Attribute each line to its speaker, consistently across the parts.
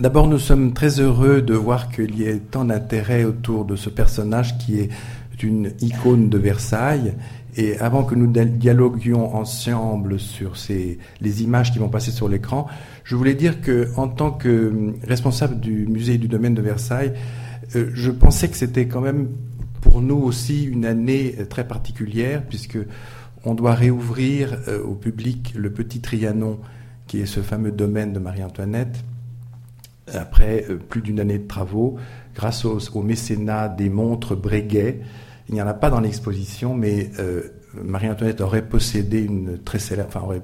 Speaker 1: D'abord, nous sommes très heureux de voir qu'il y ait tant d'intérêt autour de ce personnage qui est une icône de Versailles. Et avant que nous dialoguions ensemble sur ces, les images qui vont passer sur l'écran, je voulais dire que, en tant que responsable du musée du domaine de Versailles, euh, je pensais que c'était quand même pour nous aussi une année très particulière, puisque on doit réouvrir euh, au public le petit Trianon, qui est ce fameux domaine de Marie-Antoinette, après euh, plus d'une année de travaux, grâce au, mécénat des montres Breguet. Il n'y en a pas dans l'exposition, mais euh, Marie-Antoinette aurait possédé une très célèbre, enfin aurait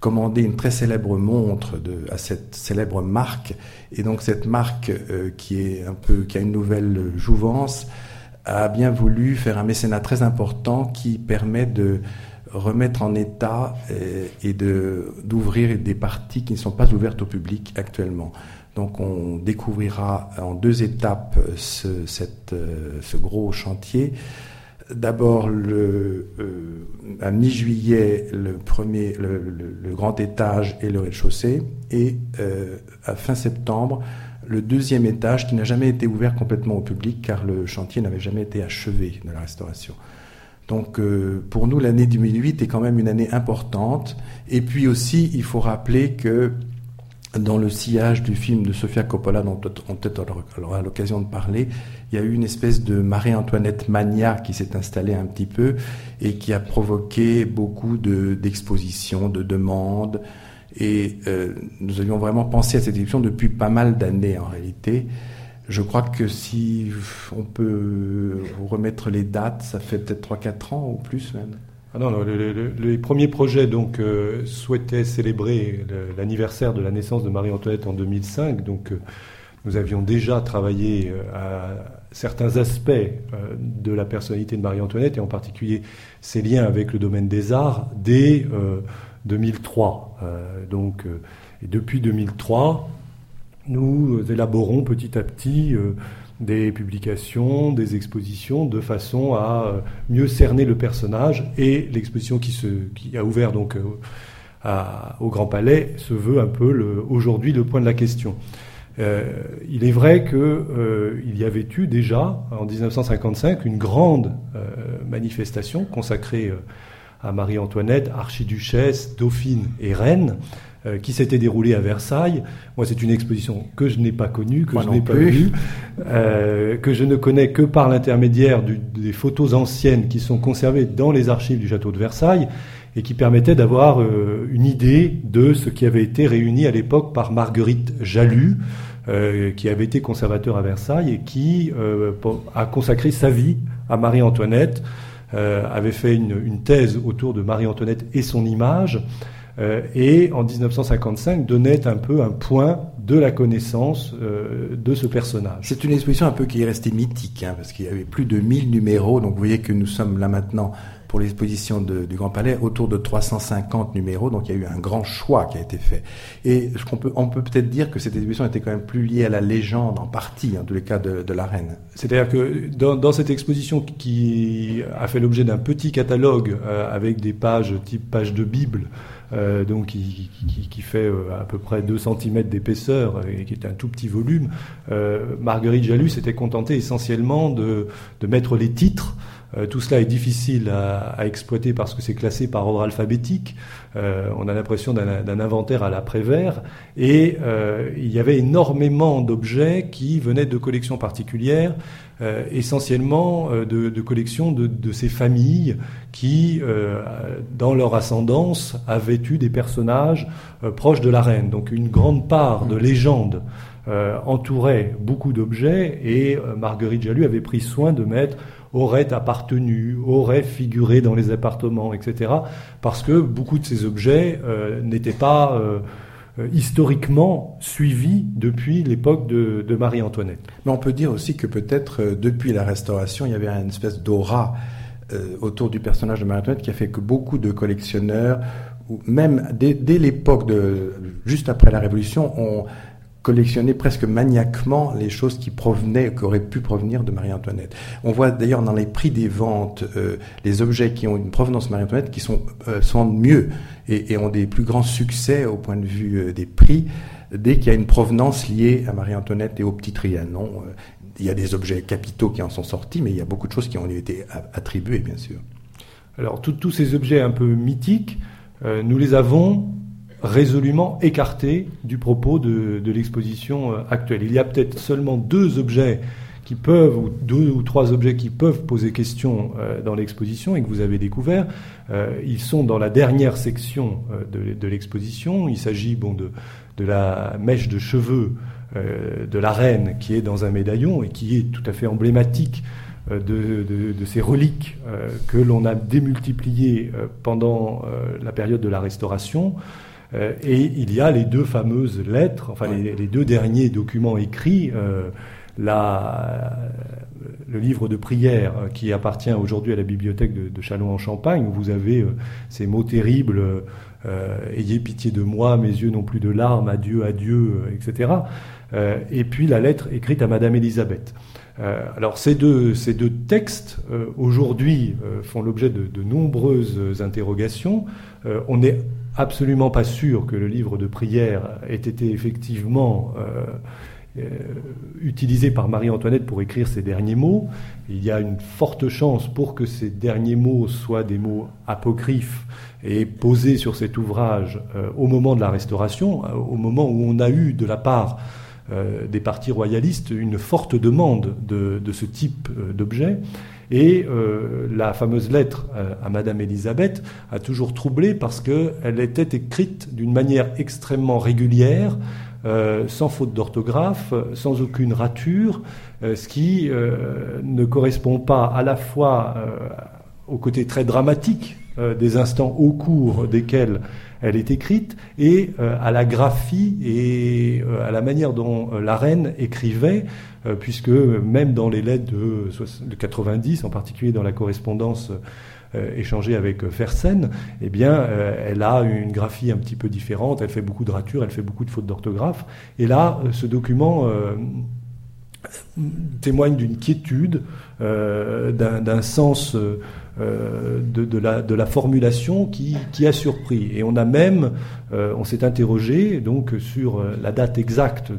Speaker 1: commandé une très célèbre montre de, à cette célèbre marque, et donc cette marque qui est un peu, qui a une nouvelle jouvence, a bien voulu faire un mécénat très important qui permet de remettre en état euh, et, de d'ouvrir des parties qui ne sont pas ouvertes au public actuellement. Donc on découvrira en deux étapes ce, cette, euh, ce gros chantier. D'abord, euh, à mi-juillet, le, premier, le, grand étage et le rez-de-chaussée, et à fin septembre, le deuxième étage qui n'a jamais été ouvert complètement au public car le chantier n'avait jamais été achevé de la restauration. Donc euh, pour nous, l'année 2008 est quand même une année importante. Et puis aussi, il faut rappeler que dans le sillage du film de Sofia Coppola, dont on peut-être aura l'occasion de parler, il y a eu une espèce de Marie-Antoinette mania qui s'est installée un petit peu et qui a provoqué beaucoup d'expositions, de demandes, et euh, nous avions vraiment pensé à cette édition depuis pas mal d'années en réalité. Je crois que si on peut vous remettre les dates, ça fait peut-être 3-4 ans ou plus même.
Speaker 2: Ah non, non les premiers projets donc euh, souhaitaient célébrer l'anniversaire de la naissance de Marie-Antoinette en 2005. Donc euh, nous avions déjà travaillé à certains aspects de la personnalité de Marie-Antoinette et en particulier ses liens avec le domaine des arts dès 2003. Euh, donc, euh, depuis 2003, nous élaborons petit à petit euh, des publications, des expositions, de façon à mieux cerner le personnage. Et l'exposition qui, a ouvert donc au Grand Palais se veut un peu aujourd'hui le point de la question. il est vrai qu'il y avait eu déjà en 1955 une grande manifestation consacrée à Marie-Antoinette, archiduchesse, dauphine et reine, euh, qui s'était déroulée à Versailles. Moi, c'est une exposition que je n'ai pas connue, que je n'ai pas vue, euh, que je ne connais que par l'intermédiaire des photos anciennes qui sont conservées dans les archives du château de Versailles et qui permettaient d'avoir euh, une idée de ce qui avait été réuni à l'époque par Marguerite Jalut, qui avait été conservateur à Versailles et qui a consacré sa vie à Marie-Antoinette. Avait fait une, thèse autour de Marie-Antoinette et son image, et en 1955 donnait un peu un point de la connaissance euh, de ce personnage.
Speaker 1: C'est une exposition un peu qui est restée mythique, hein, parce qu'il y avait plus de 1000 numéros, donc vous voyez que nous sommes là maintenant pour l'exposition du Grand Palais autour de 350 numéros, donc il y a eu un grand choix qui a été fait. Et peut, on peut peut-être dire que cette exposition était quand même plus liée à la légende en partie, en tous les cas de, la reine.
Speaker 2: C'est-à-dire que dans, cette exposition qui a fait l'objet d'un petit catalogue euh, avec des pages type page de Bible, euh, donc qui, fait euh, à peu près 2 cm d'épaisseur et qui est un tout petit volume, Marguerite Jalus s'était contentée essentiellement de mettre les titres euh, tout cela est difficile à, exploiter parce que c'est classé par ordre alphabétique. Euh, on a l'impression d'un inventaire à l'après-vert. Et euh, il y avait énormément d'objets qui venaient de collections particulières, essentiellement de, collections de, ces familles qui, dans leur ascendance, avaient eu des personnages proches de la reine. Donc une grande part de légendes entourait beaucoup d'objets et Marguerite Jalut avait pris soin de mettre auraient appartenu, auraient figuré dans les appartements, etc. Parce que beaucoup de ces objets euh, n'étaient pas euh, euh, historiquement suivis depuis l'époque de, Marie-Antoinette.
Speaker 1: Mais on peut dire aussi que peut-être depuis la Restauration, il y avait une espèce d'aura autour du personnage de Marie-Antoinette qui a fait que beaucoup de collectionneurs, ou même dès, dès l'époque de juste après la Révolution, ont collectionner presque maniaquement les choses qui provenaient, qui auraient pu provenir de Marie-Antoinette. On voit d'ailleurs dans les prix des ventes euh, les objets qui ont une provenance Marie-Antoinette qui sont, euh, mieux et, et, ont des plus grands succès au point de vue euh, des prix dès qu'il y a une provenance liée à Marie-Antoinette et au petit Trianon. Il y a des objets capitaux qui en sont sortis, mais il y a beaucoup de choses qui ont été attribuées, bien sûr.
Speaker 2: Alors, tous ces objets un peu mythiques, nous les avons résolument écartés du propos de, l'exposition actuelle. Il y a peut-être seulement deux objets qui peuvent, ou deux ou trois objets qui peuvent poser question euh, dans l'exposition et que vous avez découvert. Euh, ils sont dans la dernière section euh, de, l'exposition. Il s'agit bon, de, la mèche de cheveux de la reine qui est dans un médaillon et qui est tout à fait emblématique de, ces reliques que l'on a démultipliées pendant la période de la Restauration. Et il y a les deux fameuses lettres, enfin les, les deux derniers documents écrits la, le livre de prière euh, qui appartient aujourd'hui à la bibliothèque de, de Châlons-en-Champagne, où vous avez euh, ces mots terribles euh, Ayez pitié de moi, mes yeux n'ont plus de larmes, adieu, adieu, etc. et puis la lettre écrite à Madame Élisabeth. alors ces deux, ces deux textes, aujourd'hui, font l'objet de, de, nombreuses interrogations. on n'est absolument pas sûr que le livre de prière ait été effectivement euh, utilisé par Marie-Antoinette pour écrire ses derniers mots. Il y a une forte chance pour que ces derniers mots soient des mots apocryphes et posés sur cet ouvrage euh, au moment de la Restauration, euh, au moment où on a eu de la part des partis royalistes une forte demande de, de ce type d'objet. Et la fameuse lettre à Madame Élisabeth a toujours troublé parce qu'elle était écrite d'une manière extrêmement régulière, euh, sans faute d'orthographe, sans aucune rature, euh, ce qui euh, ne correspond pas à la fois au côté très dramatique des instants au cours desquels elle est écrite et à la graphie et à la manière dont la reine écrivait, puisque même dans les lettres de, de 90, en particulier dans la correspondance euh, échanger avec euh, Fersen, eh bien, euh, elle a une graphie un petit peu différente, elle fait beaucoup de ratures, elle fait beaucoup de fautes d'orthographe. Et là, ce document témoigne d'une quiétude, d'un sens de, de, la, formulation qui, a surpris. Et on a même, on s'est interrogé donc sur la date exacte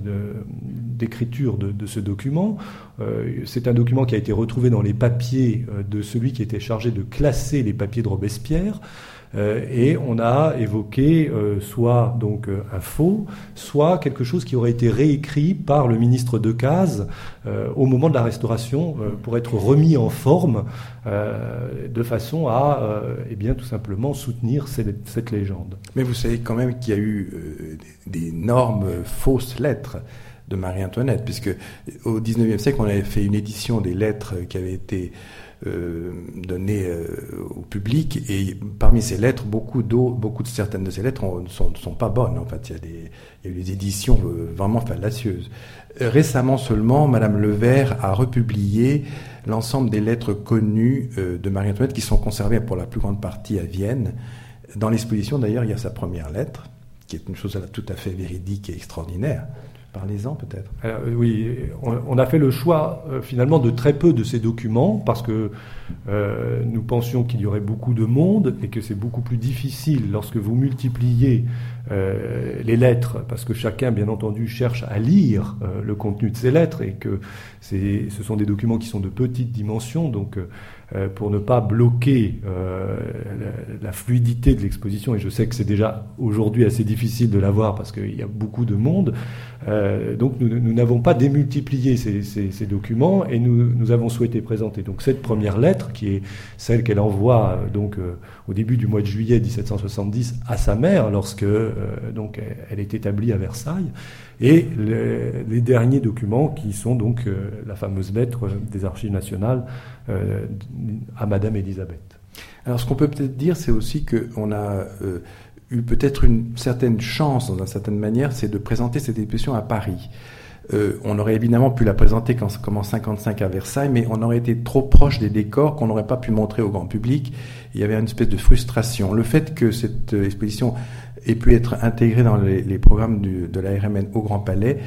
Speaker 2: d'écriture de, ce document. Euh, c'est un document qui a été retrouvé dans les papiers euh, de celui qui était chargé de classer les papiers de Robespierre. Euh, et on a évoqué soit donc un faux, soit quelque chose qui aurait été réécrit par le ministre Decazes au moment de la Restauration pour être remis en forme de façon à, eh bien, tout simplement soutenir cette, cette, légende.
Speaker 1: Mais vous savez quand même qu'il y a eu d'énormes fausses lettres de Marie-Antoinette, puisque au XIXe siècle, on avait fait une édition des lettres qui avaient été euh, données euh, au public, et parmi ces lettres, beaucoup d'eau, beaucoup de certaines de ces lettres ne sont, sont, pas bonnes. En fait, il y a des, il y a eu des éditions euh, vraiment fallacieuses. Récemment seulement, Madame Levert a republié l'ensemble des lettres connues de Marie-Antoinette qui sont conservées pour la plus grande partie à Vienne. Dans l'exposition, d'ailleurs, il y a sa première lettre, qui est une chose tout à fait véridique et extraordinaire. Parlez-en peut-être.
Speaker 2: Oui, on, a fait le choix euh, finalement de très peu de ces documents parce que euh, nous pensions qu'il y aurait beaucoup de monde et que c'est beaucoup plus difficile lorsque vous multipliez euh, les lettres, parce que chacun, bien entendu, cherche à lire le contenu de ces lettres et que ce sont des documents qui sont de petite dimension, donc euh, pour ne pas bloquer euh, la, fluidité de l'exposition, et je sais que c'est déjà aujourd'hui assez difficile de l'avoir parce qu'il y a beaucoup de monde, euh, donc nous n'avons pas démultiplié ces, documents et nous, nous, avons souhaité présenter donc cette première lettre qui est celle qu'elle envoie donc au début du mois de juillet 1770 à sa mère lorsque donc elle est établie à Versailles et les, derniers documents qui sont donc euh, la fameuse lettre des archives nationales euh, à Madame Elisabeth.
Speaker 1: Alors ce qu'on peut peut-être dire, c'est aussi qu'on a euh, eu peut-être une certaine chance, dans une certaine manière, c'est de présenter cette exposition à Paris. On aurait évidemment pu la présenter comme en 55 à Versailles, mais on aurait été trop proche des décors qu'on n'aurait pas pu montrer au grand public. Il y avait une espèce de frustration. Le fait que cette exposition ait pu être intégré dans les, programmes du, de la RMN au Grand Palais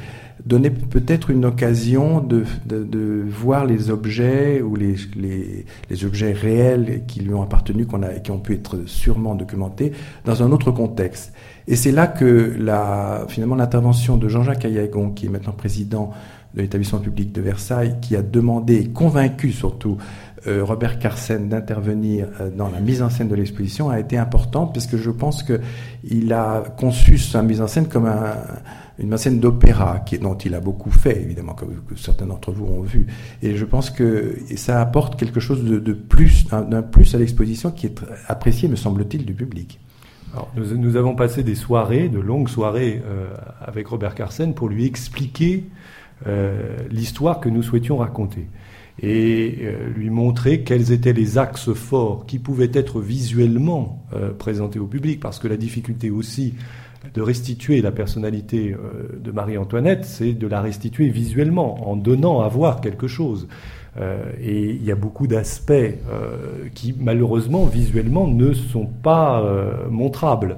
Speaker 1: donnait peut-être une occasion de, de, voir les objets ou les, les, les, objets réels qui lui ont appartenu, qu'on a, qui ont pu être sûrement documentés, dans un autre contexte. Et c'est là que finalement l'intervention de Jean-Jacques Ayagon, qui est maintenant président de l'établissement public de Versailles, qui a demandé convaincu surtout euh, Robert Carsen d'intervenir euh, dans la mise en scène de l'exposition a été importante puisque je pense qu'il a conçu sa mise en scène comme un, une mise en scène d'opéra dont il a beaucoup fait évidemment que, que certains d'entre vous ont vu et je pense que ça apporte quelque chose de, de plus d'un plus à l'exposition qui est apprécié me semble-t-il du public.
Speaker 2: Nous, avons passé des soirées, de longues soirées euh, avec Robert Carsen pour lui expliquer euh, l'histoire que nous souhaitions raconter et euh, lui montrer quels étaient les axes forts qui pouvaient être visuellement présentés au public, parce que la difficulté aussi de restituer la personnalité de Marie-Antoinette, c'est de la restituer visuellement, en donnant à voir quelque chose. Et il y a beaucoup d'aspects qui, malheureusement, visuellement, ne sont pas montrables.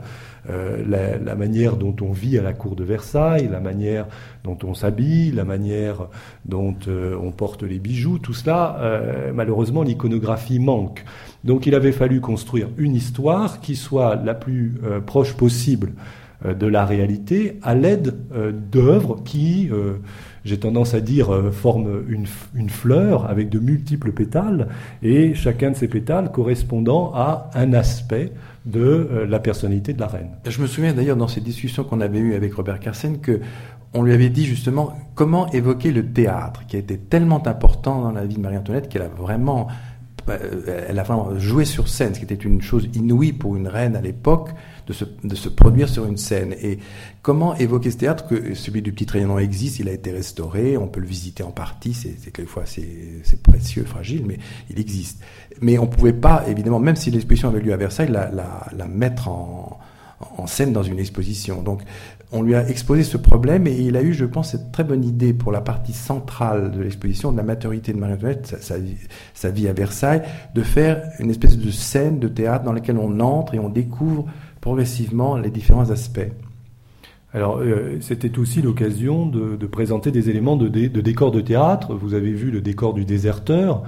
Speaker 2: Euh, la, manière dont on vit à la cour de Versailles, la manière dont on s'habille, la manière dont euh, on porte les bijoux, tout cela, euh, malheureusement, l'iconographie manque. Donc il avait fallu construire une histoire qui soit la plus proche possible de la réalité à l'aide d'œuvres qui j'ai tendance à dire, forment une, fleur avec de multiples pétales, et chacun de ces pétales correspondant à un aspect de euh, la personnalité de la reine.
Speaker 1: Je me souviens d'ailleurs dans ces discussions qu'on avait eues avec Robert Carsen que on lui avait dit justement comment évoquer le théâtre qui a été tellement important dans la vie de Marie-Antoinette qu'elle a vraiment euh, elle a vraiment joué sur scène, ce qui était une chose inouïe pour une reine à l'époque de se, produire sur une scène. Et comment évoquer ce théâtre que celui du Petit Trianon existe, il a été restauré, on peut le visiter en partie, c'est quelquefois c'est précieux, fragile, mais il existe. Mais on ne pouvait pas, évidemment, même si l'exposition avait lieu à Versailles, la, mettre en, scène dans une exposition. Donc on lui a exposé ce problème et il a eu, je pense, cette très bonne idée pour la partie centrale de l'exposition, de la maturité de Marie-Antoinette, sa, vie à Versailles, de faire une espèce de scène de théâtre dans laquelle on entre et on découvre progressivement les différents aspects.
Speaker 2: Alors, euh, c'était aussi l'occasion de, présenter des éléments de, décor de théâtre. Vous avez vu le décor du déserteur,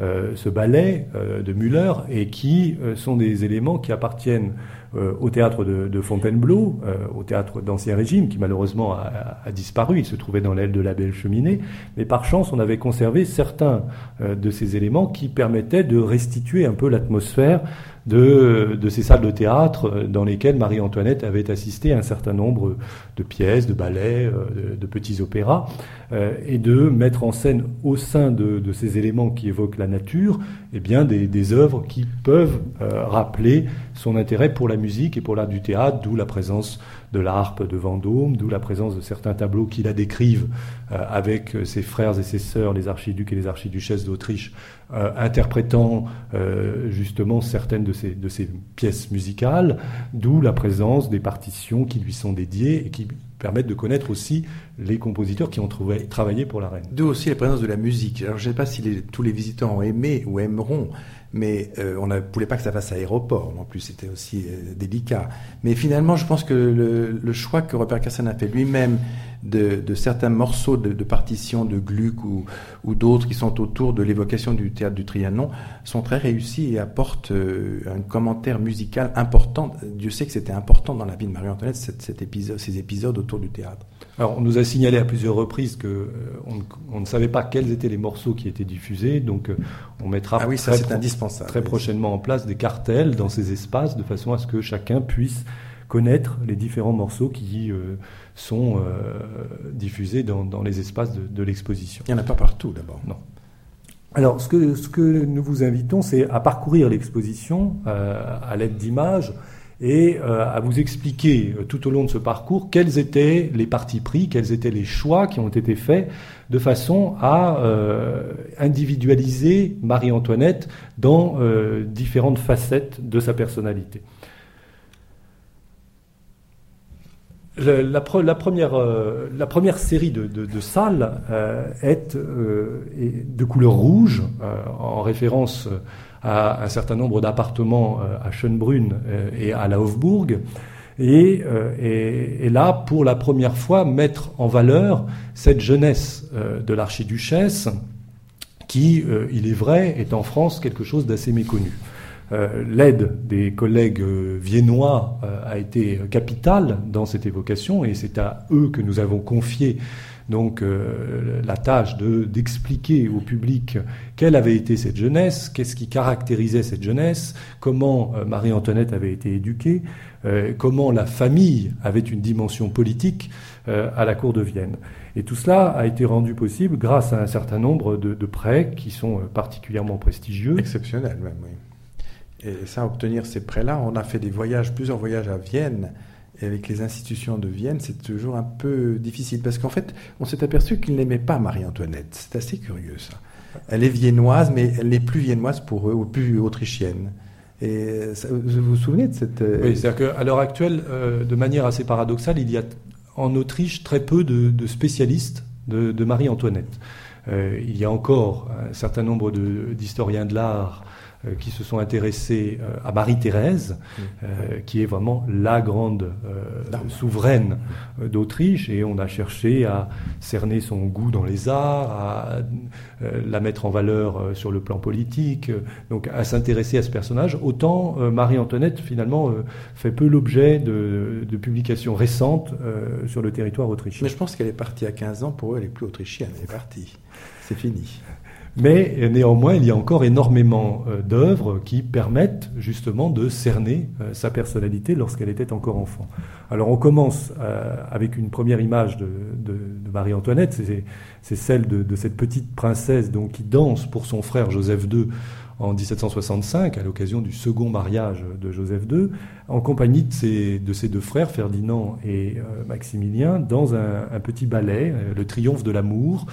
Speaker 2: euh, ce ballet euh, de Müller, et qui sont des éléments qui appartiennent au théâtre de, Fontainebleau, au théâtre d'Ancien Régime, qui malheureusement a, disparu. Il se trouvait dans l'aile de la Belle Cheminée. Mais par chance, on avait conservé certains de ces éléments qui permettaient de restituer un peu l'atmosphère de, de, ces salles de théâtre dans lesquelles Marie-Antoinette avait assisté à un certain nombre de pièces, de ballets, euh, de, petits opéras, euh, et de mettre en scène au sein de, de, ces éléments qui évoquent la nature, eh bien des, œuvres qui peuvent euh, rappeler son intérêt pour la musique et pour l'art du théâtre, d'où la présence de l'harpe de Vendôme, d'où la présence de certains tableaux qui la décrivent avec ses frères et ses sœurs, les archiducs et les archiduchesses d'Autriche, euh, interprétant euh, justement certaines de ces, de ces pièces musicales, d'où la présence des partitions qui lui sont dédiées et qui permettent de connaître aussi les compositeurs qui ont travaillé pour la reine.
Speaker 1: D'où aussi la présence de la musique. Alors je ne sais pas si tous les visiteurs ont aimé ou aimeront, mais euh, on ne voulait pas que ça fasse aéroport. En plus, c'était aussi délicat. Mais finalement, je pense que le, le choix que Robert Cassan a fait lui-même de, certains morceaux de, de partitions de Gluck ou, ou d'autres qui sont autour de l'évocation du théâtre du Trianon sont très réussis et apportent euh, un commentaire musical important. Dieu sait que c'était important dans la vie de Marie-Antoinette, cet, épisode, ces épisodes autour du théâtre.
Speaker 2: Alors, on nous a signalé à plusieurs reprises que euh, on, ne savait pas quels étaient les morceaux qui étaient diffusés, donc euh, on mettra
Speaker 1: ah oui, ça, très, indispensable.
Speaker 2: très prochainement en place des cartels dans ces espaces de façon à ce que chacun puisse connaître les différents morceaux qui sont euh, diffusés dans, les espaces de, l'exposition.
Speaker 1: Il n'y en a pas partout d'abord.
Speaker 2: Non. Alors, ce que, ce que nous vous invitons, c'est à parcourir l'exposition euh, à l'aide d'images et euh, à vous expliquer tout au long de ce parcours quels étaient les partis pris, quels étaient les choix qui ont été faits de façon à individualiser Marie-Antoinette dans différentes facettes de sa personnalité. La, première, euh, la, première, série de, salles euh, est, euh, de couleur rouge, en référence à un certain nombre d'appartements à Schönbrunn et à la Hofburg. et, là, pour la première fois, mettre en valeur cette jeunesse de l'archiduchesse qui, il est vrai, est en France quelque chose d'assez méconnu. Euh, l'aide des collègues euh, viennois euh, a été capitale dans cette évocation et c'est à eux que nous avons confié donc la tâche d'expliquer au public quelle avait été cette jeunesse, qu'est-ce qui caractérisait cette jeunesse, comment Marie-Antoinette avait été éduquée, comment la famille avait une dimension politique à la cour de Vienne. Et tout cela a été rendu possible grâce à un certain nombre de, de prêts qui sont particulièrement prestigieux.
Speaker 1: Exceptionnels même, oui. Et ça, obtenir ces prêts-là, on a fait des voyages, plusieurs voyages à Vienne. Et avec les institutions de Vienne, c'est toujours un peu difficile. Parce qu'en fait, on s'est aperçu qu'il n'aimait pas Marie-Antoinette. C'est assez curieux, ça. Elle est viennoise, mais elle n'est plus viennoise pour eux, ou plus autrichienne. Et vous vous souvenez de cette...
Speaker 2: Euh, oui, c'est-à-dire qu'à l'heure actuelle, euh, de manière assez paradoxale, il y a en Autriche très peu de, spécialistes de, Marie-Antoinette. Euh, il y a encore un certain nombre d'historiens de l'art euh, qui se sont intéressés euh, à Marie-Thérèse, mmh. euh, qui est vraiment la grande souveraine d'Autriche, et on a cherché à cerner son goût dans les arts, à la mettre en valeur sur le plan politique, donc à s'intéresser à ce personnage. Autant Marie-Antoinette, finalement, fait peu l'objet de, de, publications récentes sur le territoire autrichien.
Speaker 1: Mais je pense qu'elle est partie à 15 ans, pour eux, elle est plus autrichienne, elle est partie. C'est fini.
Speaker 2: Mais néanmoins, il y a encore énormément euh, d'œuvres qui permettent justement de cerner euh, sa personnalité lorsqu'elle était encore enfant. Alors on commence euh, avec une première image de, Marie-Antoinette, c'est celle de, cette petite princesse qui danse pour son frère Joseph II en 1765, à l'occasion du second mariage de Joseph II, en compagnie de ses, de ses deux frères, Ferdinand et Maximilien, dans un, petit ballet, le Triomphe de l'amour,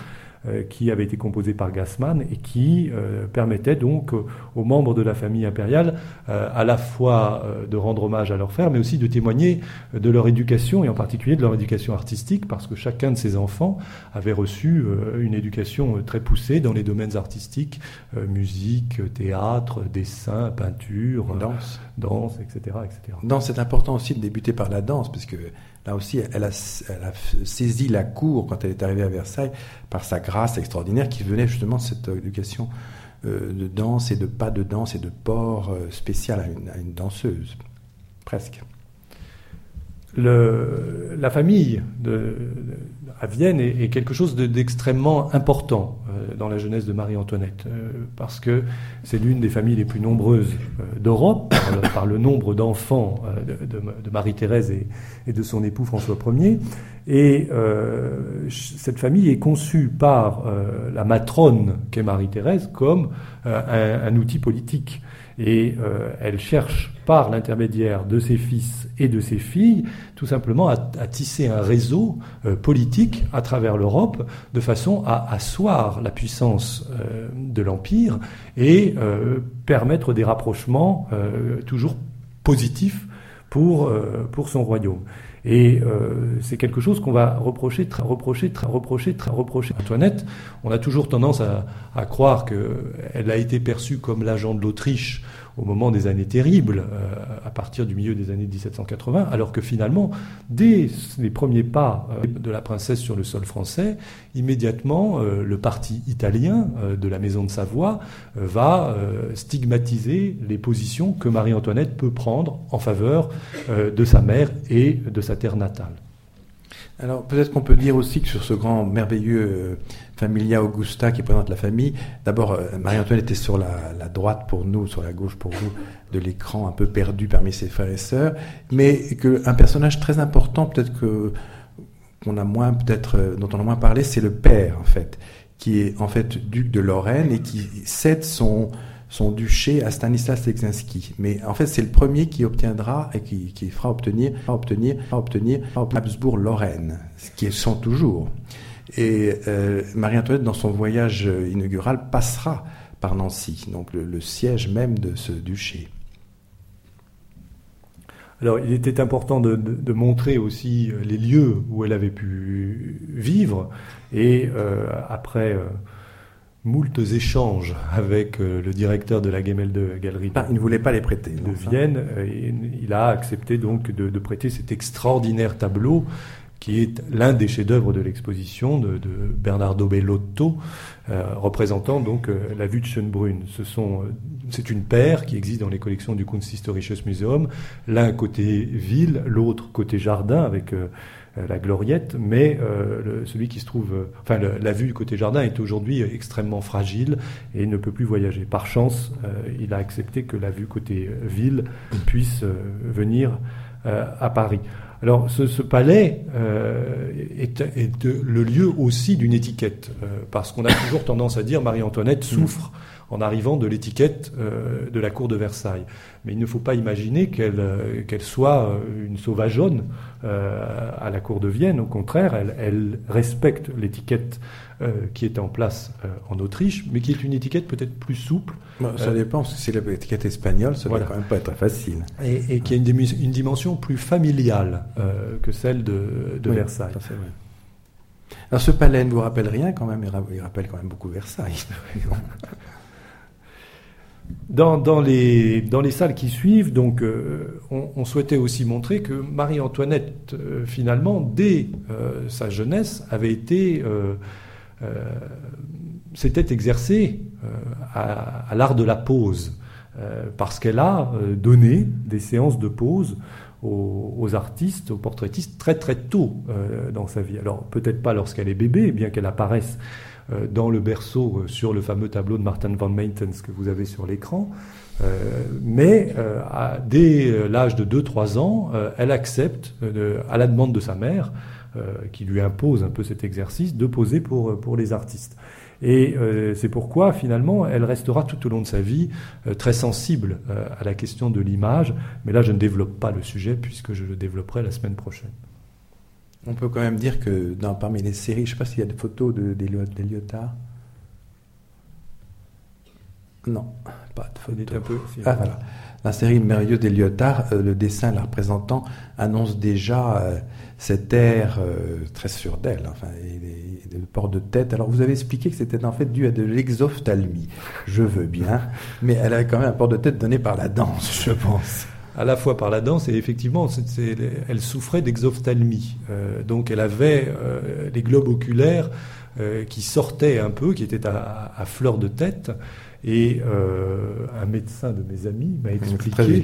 Speaker 2: qui avait été composé par Gassman et qui euh, permettait donc euh, aux membres de la famille impériale à la fois de rendre hommage à leur frère, mais aussi de témoigner de leur éducation et en particulier de leur éducation artistique, parce que chacun de ces enfants avait reçu une éducation très poussée dans les domaines artistiques, musique, théâtre, dessin, peinture,
Speaker 1: danse,
Speaker 2: danse etc., etc.
Speaker 1: Danse, c'est important aussi de débuter par la danse, puisque Là aussi, elle a, saisi la cour quand elle est arrivée à Versailles par sa grâce extraordinaire qui venait justement de cette éducation euh, de danse et de pas de danse et de port euh, spécial à une, danseuse, presque.
Speaker 2: La famille à Vienne est, quelque chose d'extrêmement important euh, dans la jeunesse de Marie-Antoinette, parce que c'est l'une des familles les plus nombreuses d'Europe, par, le nombre d'enfants de, Marie-Thérèse et, de son époux François Ier. Et euh, cette famille est conçue par euh, la matrone qu'est Marie-Thérèse comme euh, un, outil politique. Et elle cherche par l'intermédiaire de ses fils et de ses filles tout simplement à, tisser un réseau politique à travers l'Europe de façon à asseoir la puissance de l'Empire et permettre des rapprochements toujours positifs pour, pour son royaume. Et euh, c'est quelque chose qu'on va reprocher, reprocher, reprocher, reprocher. Antoinette, on a toujours tendance à, à croire qu'elle a été perçue comme l'agent de l'Autriche au moment des années terribles, euh, à partir du milieu des années 1780, alors que finalement, dès les premiers pas euh, de la princesse sur le sol français, immédiatement, euh, le parti italien de la Maison de Savoie va stigmatiser les positions que Marie-Antoinette peut prendre en faveur de sa mère et de sa terre natale.
Speaker 1: Alors peut-être qu'on peut dire aussi que sur ce grand merveilleux Familia Augusta qui présente la famille. D'abord, euh, Marie-Antoinette était sur la, droite pour nous, sur la gauche pour vous, de l'écran, un peu perdu parmi ses frères et sœurs, mais qu'un personnage très important, peut-être qu'on a moins, peut-être euh, dont on a moins parlé, c'est le père en fait, qui est en fait duc de Lorraine et qui cède son son duché à Stanislas Leczinski. Mais en fait, c'est le premier qui obtiendra et qui, fera obtenir, Habsbourg-Lorraine, ce qui sont toujours. Et euh, Marie-Antoinette, dans son voyage inaugural, passera par Nancy, donc le, siège même de ce duché.
Speaker 2: Alors, il était important de, montrer aussi les lieux où elle avait pu vivre. Et euh, après moultes échanges avec euh, le directeur de la Gemälde Galerie
Speaker 1: ah, il ne voulait pas les prêter
Speaker 2: de Vienne. Et il a accepté donc de, de, prêter cet extraordinaire tableau qui est l'un des chefs-d'œuvre de l'exposition de, de, Bernardo Bellotto, euh, représentant donc euh, la vue de Schönbrunn. Ce sont, euh, c'est une paire qui existe dans les collections du Kunsthistorisches Museum, l'un côté ville, l'autre côté jardin avec euh, la gloriette, mais le, celui qui se trouve, enfin le, la vue du côté jardin est aujourd'hui extrêmement fragile et ne peut plus voyager. Par chance, il a accepté que la vue côté ville puisse venir à Paris. Alors ce, ce palais euh, est, le lieu aussi d'une étiquette, euh, parce qu'on a toujours tendance à dire Marie-Antoinette souffre en arrivant de l'étiquette euh, de la cour de Versailles. Mais il ne faut pas imaginer qu'elle euh, soit euh, une sauvageonne euh, à la cour de Vienne. Au contraire, elle, elle respecte l'étiquette qui est en place en Autriche, mais qui est une étiquette peut-être plus souple.
Speaker 1: Bon, ça dépend, parce que c'est l'étiquette espagnole, ça voilà. doit quand même pas être facile.
Speaker 2: Et, et qui a une, une, dimension plus familiale que celle de, de
Speaker 1: oui,
Speaker 2: Versailles.
Speaker 1: Alors ce palais ne vous rappelle rien quand même, il rappelle quand même beaucoup Versailles.
Speaker 2: Dans, les, dans les salles qui suivent, donc, euh, on, souhaitait aussi montrer que Marie-Antoinette, euh, finalement, dès euh, sa jeunesse, avait été, s'était exercée à, l'art de la pose, parce qu'elle a donné des séances de pose aux, aux, artistes, aux portraitistes très très tôt dans sa vie. Alors peut-être pas lorsqu'elle est bébé, bien qu'elle apparaisse dans le berceau euh, sur le fameux tableau de Martin van Meintens que vous avez sur l'écran. Euh, mais euh, dès l'âge de 2-3 ans, euh, elle accepte, à la demande de sa mère, qui lui impose un peu cet exercice, de poser pour, pour les artistes. Et euh, c'est pourquoi, finalement, elle restera tout au long de sa vie euh, très sensible euh, à la question de l'image. Mais là, je ne développe pas le sujet puisque je le développerai la semaine prochaine.
Speaker 1: On peut quand même dire que dans, parmi les séries, je ne sais pas s'il y a des photos d'Eliotard. Non, pas de photos.
Speaker 2: Un peu,
Speaker 1: ah, voilà. La série merveilleuse d'Eliotard, euh, le dessin la représentant annonce déjà euh, cet air euh, très sûr d'elle, enfin, et, et, le port de tête. Alors vous avez expliqué que c'était en fait dû à de l'exophtalmie. Je veux bien, mais elle avait quand même un port de tête donné par la danse, je pense
Speaker 2: à la fois par la danse et effectivement, c est, c est, elle souffrait d'exophtalmie. Euh, donc elle avait euh, les globes oculaires euh, qui sortaient un peu, qui étaient à, à fleur de tête. Et un médecin de mes amis m'a expliqué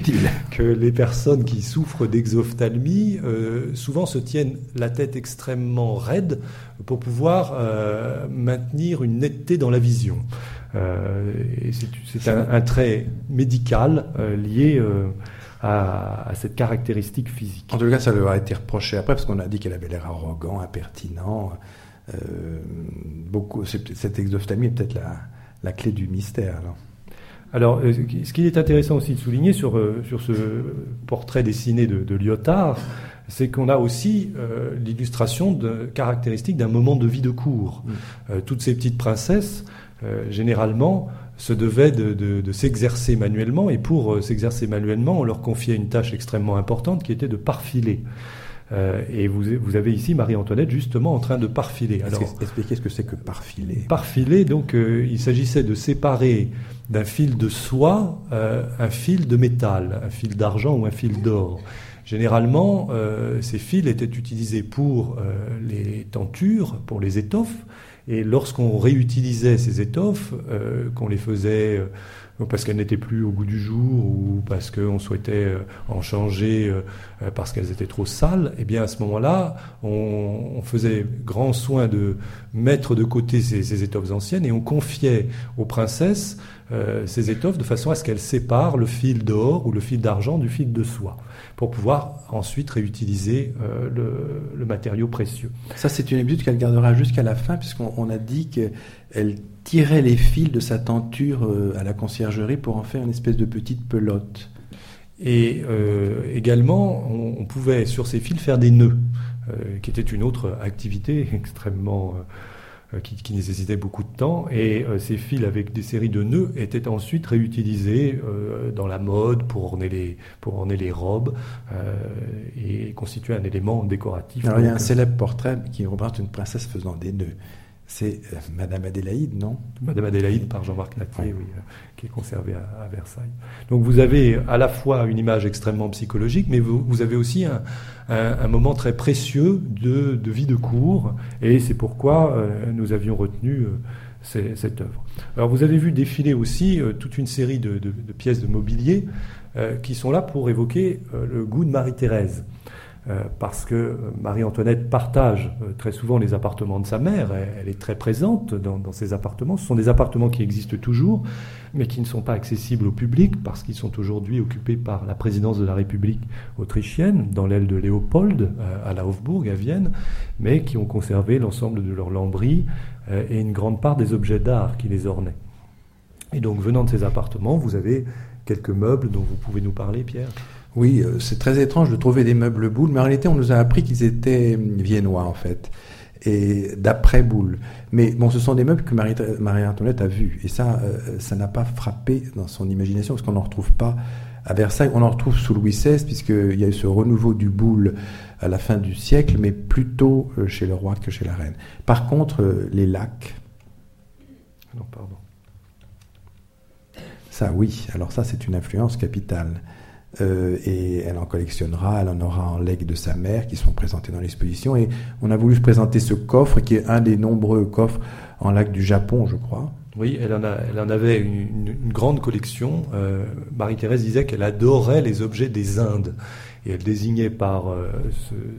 Speaker 2: que les personnes qui souffrent d'exophtalmie euh, souvent se tiennent la tête extrêmement raide pour pouvoir maintenir une netteté dans la vision. C'est un, un, trait médical lié à, à, cette caractéristique physique.
Speaker 1: En tout cas, ça lui a été reproché après, parce qu'on a dit qu'elle avait l'air arrogant, impertinent. Euh, beaucoup, cette exophtalmie est peut-être la, la, clé du mystère. Alors.
Speaker 2: Alors, euh, ce qui est intéressant aussi de souligner sur, euh, sur ce portrait dessiné de, de Lyotard, c'est qu'on a aussi euh, l'illustration de caractéristiques d'un moment de vie de cour. Mmh. Euh, toutes ces petites princesses, euh, généralement, se devaient de, de, de s'exercer manuellement, et pour euh, s'exercer manuellement, on leur confiait une tâche extrêmement importante qui était de parfiler. Euh, et vous, vous, avez ici Marie-Antoinette justement en train de parfiler.
Speaker 1: Alors, expliquez ce que c'est que parfiler?
Speaker 2: Parfiler, donc, euh, il s'agissait de séparer d'un fil de soie euh, un fil de métal, un fil d'argent ou un fil d'or. Généralement, ces fils étaient utilisés pour les tentures, pour les étoffes, et lorsqu'on réutilisait ces étoffes, euh, qu'on les faisait euh, parce qu'elles n'étaient plus au goût du jour ou parce qu'on souhaitait euh, en changer euh, parce qu'elles étaient trop sales, eh bien à ce moment-là, on, on, faisait grand soin de mettre de côté ces, étoffes anciennes et on confiait aux princesses euh, ces étoffes de façon à ce qu'elles séparent le fil d'or ou le fil d'argent du fil de soie pour pouvoir ensuite réutiliser euh, le, le, matériau précieux.
Speaker 1: Ça, c'est une habitude qu'elle gardera jusqu'à la fin, puisqu'on a dit qu'elle tirait les fils de sa tenture euh, à la conciergerie pour en faire une espèce de petite pelote.
Speaker 2: Et euh, également, on, on, pouvait sur ces fils faire des nœuds, euh, qui était une autre activité extrêmement euh, qui, qui, nécessitait beaucoup de temps. Et ces fils avec des séries de nœuds étaient ensuite réutilisés dans la mode pour orner les, pour orner les robes et constituer un élément décoratif.
Speaker 1: Alors, il y a un célèbre portrait qui représente une princesse faisant des nœuds. C'est euh, Madame Adélaïde, non
Speaker 2: Madame Adélaïde par Jean-Marc Natier, oui, euh, qui est conservée à, Versailles. Donc vous avez à la fois une image extrêmement psychologique, mais vous, avez aussi un, moment très précieux de, vie de cour, et c'est pourquoi euh, nous avions retenu cette œuvre. Alors vous avez vu défiler aussi toute une série de, de pièces de mobilier qui sont là pour évoquer le goût de Marie-Thérèse. Euh, parce que euh, Marie-Antoinette partage euh, très souvent les appartements de sa mère, elle, est très présente dans, ces appartements. Ce sont des appartements qui existent toujours, mais qui ne sont pas accessibles au public parce qu'ils sont aujourd'hui occupés par la présidence de la République autrichienne, dans l'aile de Léopold, à la Hofburg, à Vienne, mais qui ont conservé l'ensemble de leurs lambris et une grande part des objets d'art qui les ornaient. Et donc, venant de ces appartements, vous avez quelques meubles dont vous pouvez nous parler, Pierre?
Speaker 1: Oui, euh, c'est très étrange de trouver des meubles Boulle, mais en réalité, on nous a appris qu'ils étaient viennois, en fait, et d'après Boulle. Mais bon, ce sont des meubles que Marie-Antoinette a vus, et ça, euh, ça n'a pas frappé dans son imagination, parce qu'on n'en retrouve pas à Versailles. On en retrouve sous Louis XVI, puisqu'il y a eu ce renouveau du Boule à la fin du siècle, mais plutôt euh, chez le roi que chez la reine. Par contre, les lacs.
Speaker 2: Non, pardon.
Speaker 1: Ça, oui. Alors ça, c'est une influence capitale. Euh, et elle en collectionnera, elle en aura en legs de sa mère qui sont présentés dans l'exposition. Et on a voulu présenter ce coffre qui est un des nombreux coffres en lac du Japon, je crois.
Speaker 2: Oui, elle en, a, elle en avait une, grande collection. Euh, Marie-Thérèse disait qu'elle adorait les objets des Indes. Et elle désignait par euh,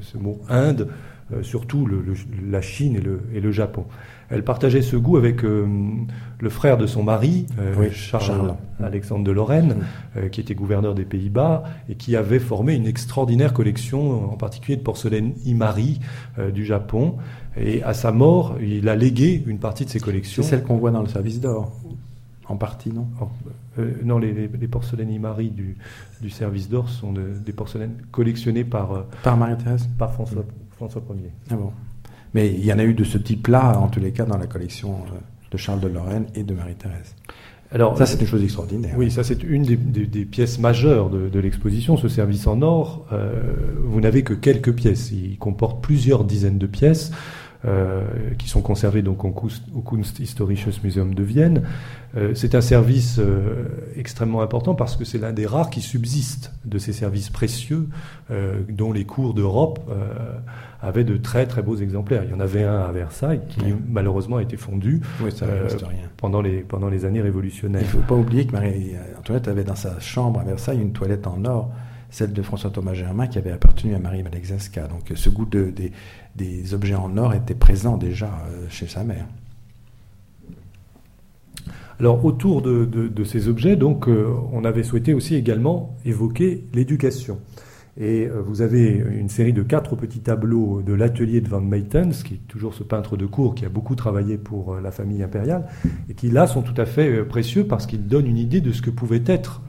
Speaker 2: ce, mot Inde surtout la Chine et le, et le Japon. Elle partageait ce goût avec euh, le frère de son mari, euh, Charles, Alexandre de Lorraine, euh, qui était gouverneur des Pays-Bas et qui avait formé une extraordinaire collection, en particulier de porcelaine Imari du Japon. Et à sa mort, il a légué une partie de ses collections.
Speaker 1: C'est celle qu'on voit dans le service d'or, en partie, non?
Speaker 2: Non, les, porcelaines Imari du, du service d'or sont des porcelaines collectionnées par,
Speaker 1: par Marie-Thérèse?
Speaker 2: Par François, François Ier.
Speaker 1: Ah bon mais il y en a eu de ce type-là, en tous les cas, dans la collection euh, de Charles de Lorraine et de Marie-Thérèse. Alors, ça, c'est une chose extraordinaire.
Speaker 2: Oui, ça, c'est une des, pièces majeures de, l'exposition, ce service en or. Euh, vous n'avez que quelques pièces. Il comporte plusieurs dizaines de pièces. Euh, qui sont conservés donc au Kunsthistorisches Museum de Vienne. Euh, c'est un service euh, extrêmement important parce que c'est l'un des rares qui subsistent de ces services précieux dont les cours d'Europe avaient de très très beaux exemplaires. Il y en avait un à Versailles qui malheureusement a été fondu pendant, les, pendant les années révolutionnaires. Il
Speaker 1: ne faut pas oublier que Marie-Antoinette avait dans sa chambre à Versailles une toilette en or celle de François Thomas Germain qui avait appartenu à Marie Malexaska. Donc ce goût de, des, objets en or était présent déjà euh, chez sa mère.
Speaker 2: Alors autour de, ces objets, donc, euh, on avait souhaité aussi également évoquer l'éducation. Et euh, vous avez une série de quatre petits tableaux de l'atelier de Van Maytens, qui est toujours ce peintre de cour qui a beaucoup travaillé pour la famille impériale, et qui là sont tout à fait précieux parce qu'ils donnent une idée de ce que pouvait être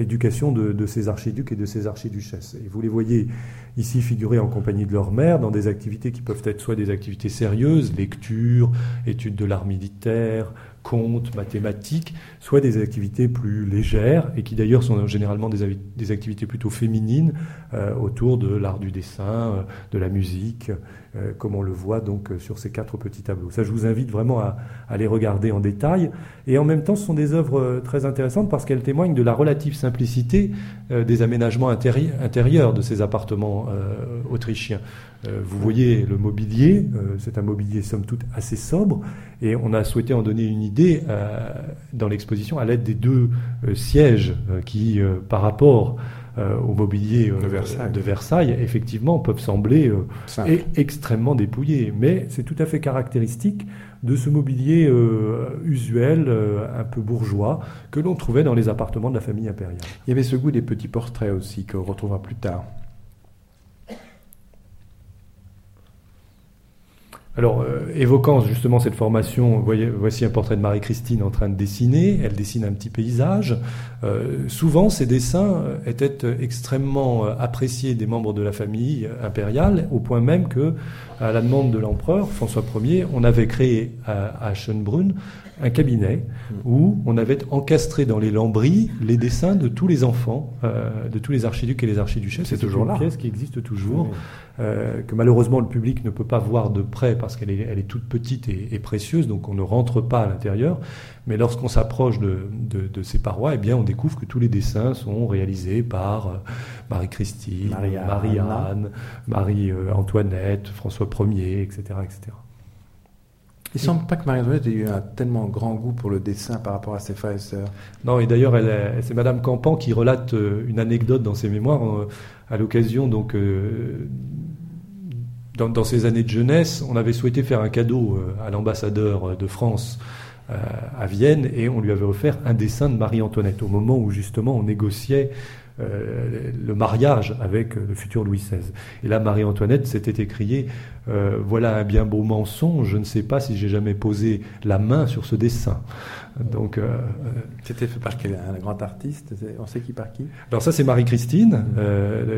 Speaker 2: l'éducation de, ces archiducs et de ces archiduchesses. Et vous les voyez ici figurer en compagnie de leur mère dans des activités qui peuvent être soit des activités sérieuses, lecture, études de l'art militaire, contes, mathématiques, soit des activités plus légères et qui d'ailleurs sont généralement des, activités plutôt féminines euh, autour de l'art du dessin, euh, de la musique, euh, comme on le voit donc sur ces quatre petits tableaux. Ça, je vous invite vraiment à, à les regarder en détail. Et en même temps, ce sont des œuvres très intéressantes parce qu'elles témoignent de la relative simplicité des aménagements intérieurs de ces appartements autrichiens. Euh, vous voyez le mobilier, euh, c'est un mobilier somme toute assez sobre, et on a souhaité en donner une idée euh, dans l'exposition à l'aide des deux sièges qui, par rapport au mobilier de Versailles. effectivement, peuvent sembler extrêmement dépouillés, mais c'est tout à fait caractéristique de ce mobilier usuel, un peu bourgeois, que l'on trouvait dans les appartements de la famille impériale.
Speaker 1: Il y avait ce goût des petits portraits aussi, qu'on retrouvera plus tard.
Speaker 2: Alors, euh, évoquant justement cette formation, voici un portrait de Marie-Christine en train de dessiner. Elle dessine un petit paysage. Euh, souvent, ces dessins étaient extrêmement euh, appréciés des membres de la famille impériale, au point même que, à la demande de l'empereur François Ier, on avait créé à, Schönbrunn un cabinet où on avait encastré dans les lambris les dessins de tous les enfants, de tous les archiducs et les archiduchesses.
Speaker 1: C'est toujours là.
Speaker 2: Une pièce qui existe toujours. euh, que malheureusement le public ne peut pas voir de près parce qu'elle est, elle est toute petite et, précieuse, donc on ne rentre pas à l'intérieur. Mais lorsqu'on s'approche de, de, ces parois, eh bien, on découvre que tous les dessins sont réalisés par euh, Marie-Christine, Marie-Anne, Marie-Antoinette, François Ier, etc. etc.
Speaker 1: Il ne semble pas que Marie-Antoinette ait eu un tellement grand goût pour le dessin par rapport à ses frères et sœurs.
Speaker 2: Non, et d'ailleurs, c'est Madame Campan qui relate euh, une anecdote dans ses mémoires euh, à l'occasion donc euh, dans, ses années de jeunesse, on avait souhaité faire un cadeau à l'ambassadeur de France à Vienne et on lui avait offert un dessin de Marie-Antoinette au moment où justement on négociait euh, le mariage avec le futur Louis XVI. Et là, Marie-Antoinette s'était écriée euh, Voilà un bien beau mensonge, je ne sais pas si j'ai jamais posé la main sur ce dessin.
Speaker 1: Donc, euh, C'était fait par quel, un grand artiste On sait qui par qui?
Speaker 2: Alors, ça, c'est Marie-Christine,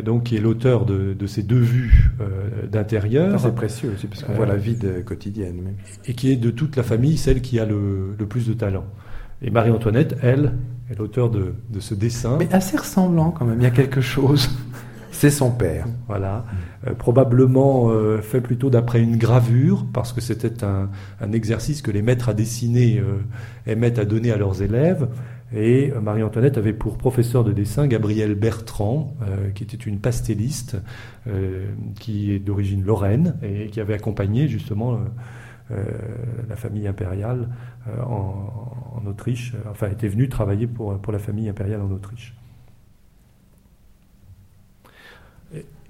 Speaker 2: donc, qui est l'auteur de, ces deux vues d'intérieur.
Speaker 1: C'est précieux aussi, parce qu'on voit la vie quotidienne.
Speaker 2: Et qui est de toute la famille celle qui a le, le plus de talent. Et Marie-Antoinette, elle, est l'auteur de, ce dessin.
Speaker 1: Mais assez ressemblant quand même, il y a quelque chose. C'est son père.
Speaker 2: Voilà. Euh, probablement euh, fait plutôt d'après une gravure, parce que c'était un, exercice que les maîtres à dessiner euh, aimaient à donner à leurs élèves. Et Marie-Antoinette avait pour professeur de dessin Gabrielle Bertrand, qui était une pastelliste, qui est d'origine lorraine, et qui avait accompagné justement la famille impériale en, en Autriche, euh, enfin était venu travailler pour, pour la famille impériale en Autriche.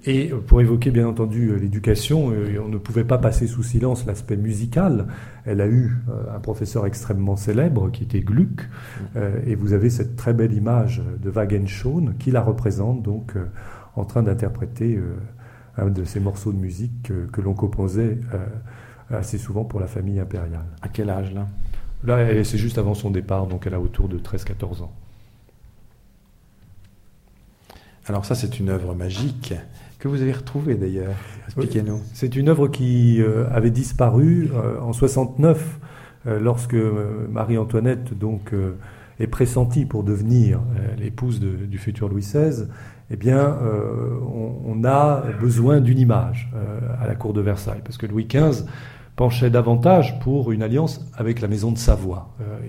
Speaker 2: Et pour évoquer bien entendu euh, l'éducation, euh, on ne pouvait pas passer sous silence l'aspect musical. Elle a eu un professeur extrêmement célèbre qui était Gluck, et vous avez cette très belle image de Wagenschon qui la représente donc en train d'interpréter un de ces morceaux de musique que, que l'on composait assez souvent pour la famille impériale.
Speaker 1: À quel âge là?
Speaker 2: Là, c'est juste avant son départ, donc elle a autour de 13-14 ans.
Speaker 1: Alors ça, c'est une œuvre magique que vous avez retrouvée d'ailleurs? Expliquez-nous.
Speaker 2: C'est une œuvre qui euh, avait disparu euh, en 69 euh, lorsque Marie-Antoinette donc est pressentie pour devenir l'épouse du futur Louis XVI. Eh bien, on, on, a besoin d'une image à la cour de Versailles parce que Louis XV penchait davantage pour une alliance avec la maison de Savoie. Euh,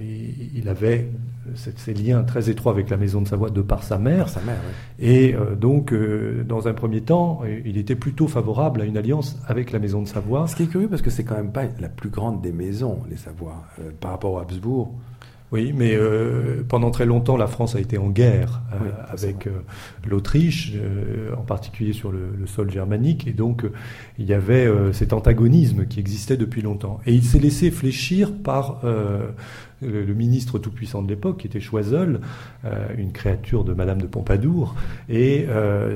Speaker 2: il, avait ces liens très étroits avec la maison de Savoie de par sa mère.
Speaker 1: Sa mère
Speaker 2: Et euh, donc, euh, dans un premier temps, il était plutôt favorable à une alliance avec la maison de Savoie.
Speaker 1: Ce qui est curieux parce que c'est quand même pas la plus grande des maisons, les Savoies, par rapport aux Habsbourg.
Speaker 2: Oui, mais euh, pendant très longtemps, la France a été en guerre euh, avec euh, l'Autriche, en particulier sur le, sol germanique, et donc il y avait cet antagonisme qui existait depuis longtemps. Et il s'est laissé fléchir par le, ministre tout-puissant de l'époque, qui était Choiseul, une créature de Madame de Pompadour, et